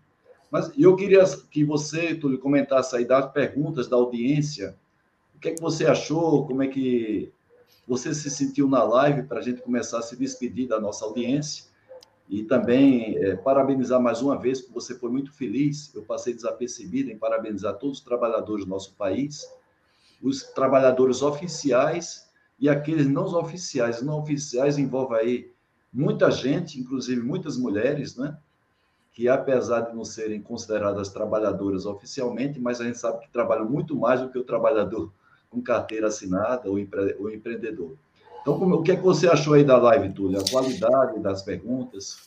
mas eu queria que você, Túlio, comentasse aí das perguntas da audiência. O que é que você achou? Como é que você se sentiu na live para a gente começar a se despedir da nossa audiência? E também é, parabenizar mais uma vez, porque você foi muito feliz. Eu passei desapercebido em parabenizar todos os trabalhadores do nosso país, os trabalhadores oficiais e aqueles não oficiais. Não oficiais envolve aí muita gente, inclusive muitas mulheres, né? Que apesar de não serem consideradas trabalhadoras oficialmente, mas a gente sabe que trabalham muito mais do que o trabalhador com carteira assinada ou, empre ou empreendedor. Então, como, o que é que você achou aí da live, Túlio? A qualidade das perguntas?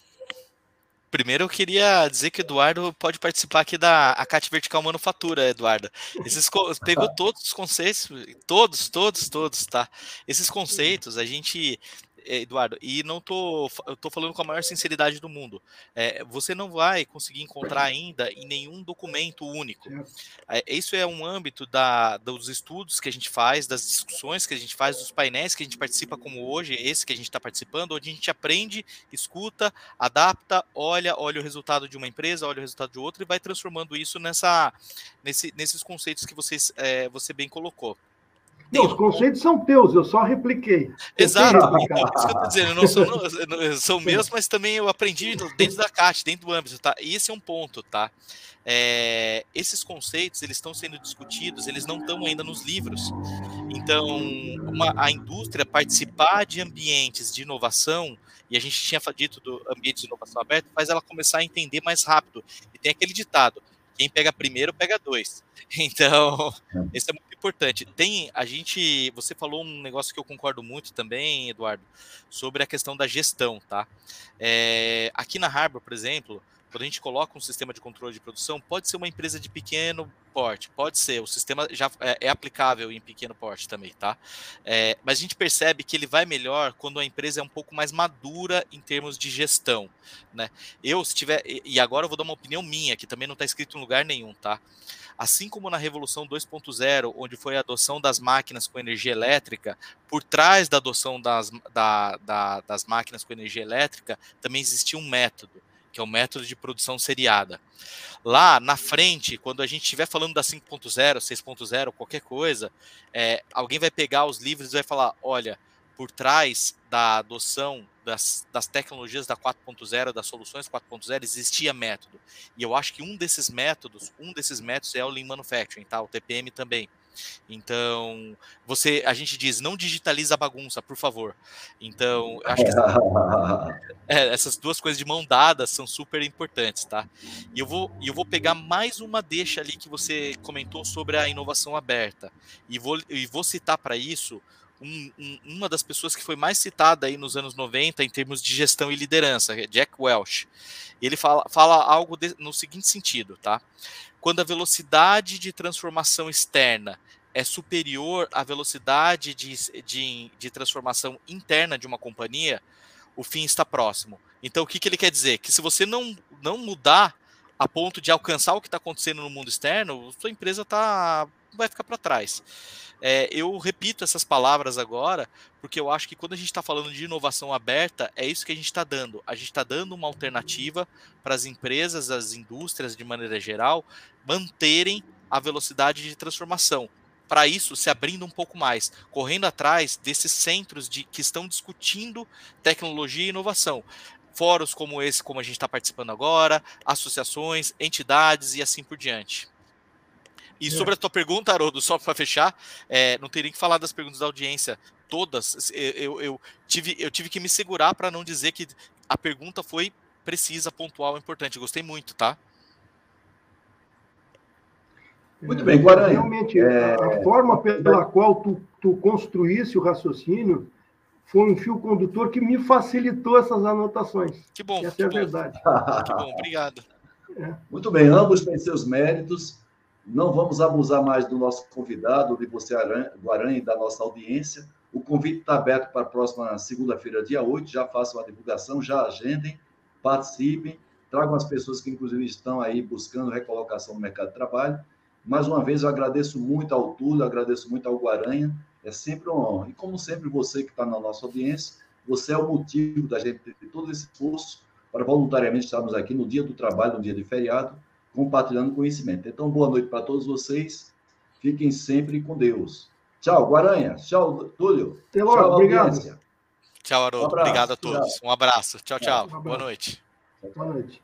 Primeiro eu queria dizer que o Eduardo pode participar aqui da Acate Vertical Manufatura, Eduardo. Esses pegou todos os conceitos, todos, todos, todos, tá? Esses conceitos a gente Eduardo, e não tô, eu tô falando com a maior sinceridade do mundo. É, você não vai conseguir encontrar ainda em nenhum documento único. É, isso é um âmbito da, dos estudos que a gente faz, das discussões que a gente faz, dos painéis que a gente participa, como hoje, esse que a gente está participando, onde a gente aprende, escuta, adapta, olha, olha o resultado de uma empresa, olha o resultado de outra e vai transformando isso nessa, nesse, nesses conceitos que vocês, é, você bem colocou. Não, os conceitos são teus, eu só repliquei. Exato, então, isso que eu estou dizendo, não são, não, são meus, mas também eu aprendi dentro da CAT, dentro do âmbito, tá? E esse é um ponto, tá? É, esses conceitos, eles estão sendo discutidos, eles não estão ainda nos livros. Então, uma, a indústria participar de ambientes de inovação, e a gente tinha dito do ambiente de inovação aberto, faz ela começar a entender mais rápido. E tem aquele ditado, quem pega primeiro pega dois. Então, isso é muito importante. Tem a gente, você falou um negócio que eu concordo muito também, Eduardo, sobre a questão da gestão, tá? É, aqui na Harbor, por exemplo, quando a gente coloca um sistema de controle de produção, pode ser uma empresa de pequeno porte, pode ser, o sistema já é, é aplicável em pequeno porte também, tá? É, mas a gente percebe que ele vai melhor quando a empresa é um pouco mais madura em termos de gestão, né? Eu, se tiver, e agora eu vou dar uma opinião minha, que também não está escrito em lugar nenhum, tá? Assim como na Revolução 2.0, onde foi a adoção das máquinas com energia elétrica, por trás da adoção das, da, da, das máquinas com energia elétrica, também existia um método que é o método de produção seriada. Lá na frente, quando a gente estiver falando da 5.0, 6.0, qualquer coisa, é, alguém vai pegar os livros e vai falar: olha, por trás da adoção das, das tecnologias da 4.0, das soluções 4.0, existia método. E eu acho que um desses métodos, um desses métodos é o Lean Manufacturing, tá? O TPM também. Então, você, a gente diz, não digitaliza a bagunça, por favor. Então, acho que é, essas duas coisas de mão dadas são super importantes, tá? E eu vou, eu vou pegar mais uma deixa ali que você comentou sobre a inovação aberta e vou, e vou citar para isso um, um, uma das pessoas que foi mais citada aí nos anos 90 em termos de gestão e liderança, Jack Welch. Ele fala, fala algo de, no seguinte sentido, tá? Quando a velocidade de transformação externa é superior à velocidade de, de, de, transformação interna de uma companhia, o fim está próximo. Então, o que, que ele quer dizer? Que se você não, não mudar a ponto de alcançar o que está acontecendo no mundo externo, sua empresa tá, vai ficar para trás. É, eu repito essas palavras agora, porque eu acho que quando a gente está falando de inovação aberta, é isso que a gente está dando. A gente está dando uma alternativa para as empresas, as indústrias, de maneira geral, manterem a velocidade de transformação. Para isso, se abrindo um pouco mais, correndo atrás desses centros de, que estão discutindo tecnologia e inovação fóruns como esse, como a gente está participando agora, associações, entidades e assim por diante. E é. sobre a tua pergunta, Haroldo, só para fechar, é, não teria que falar das perguntas da audiência todas. Eu, eu tive, eu tive que me segurar para não dizer que a pergunta foi precisa, pontual, importante. gostei muito, tá? Muito bem, Guarani. Realmente, é... a forma pela qual tu, tu construísse o raciocínio foi um fio condutor que me facilitou essas anotações. Que bom. Essa que é a bom. verdade. que bom, obrigado. É. Muito bem, ambos têm seus méritos. Não vamos abusar mais do nosso convidado, de você, Guarani, e da nossa audiência. O convite está aberto para a próxima segunda-feira, dia 8. Já façam a divulgação, já agendem, participem, tragam as pessoas que, inclusive, estão aí buscando recolocação no mercado de trabalho. Mais uma vez, eu agradeço muito ao Túlio, agradeço muito ao Guaranha. É sempre uma honra. E, como sempre, você que está na nossa audiência, você é o motivo da gente ter todo esse esforço para voluntariamente estarmos aqui no dia do trabalho, no dia de feriado, compartilhando conhecimento. Então, boa noite para todos vocês. Fiquem sempre com Deus. Tchau, Guaranha. Tchau, Túlio. Até logo, tchau, obrigado. Audiência. Tchau, Haroldo. Um Obrigado a todos. Um abraço. Tchau, tchau. Um boa noite. Boa noite.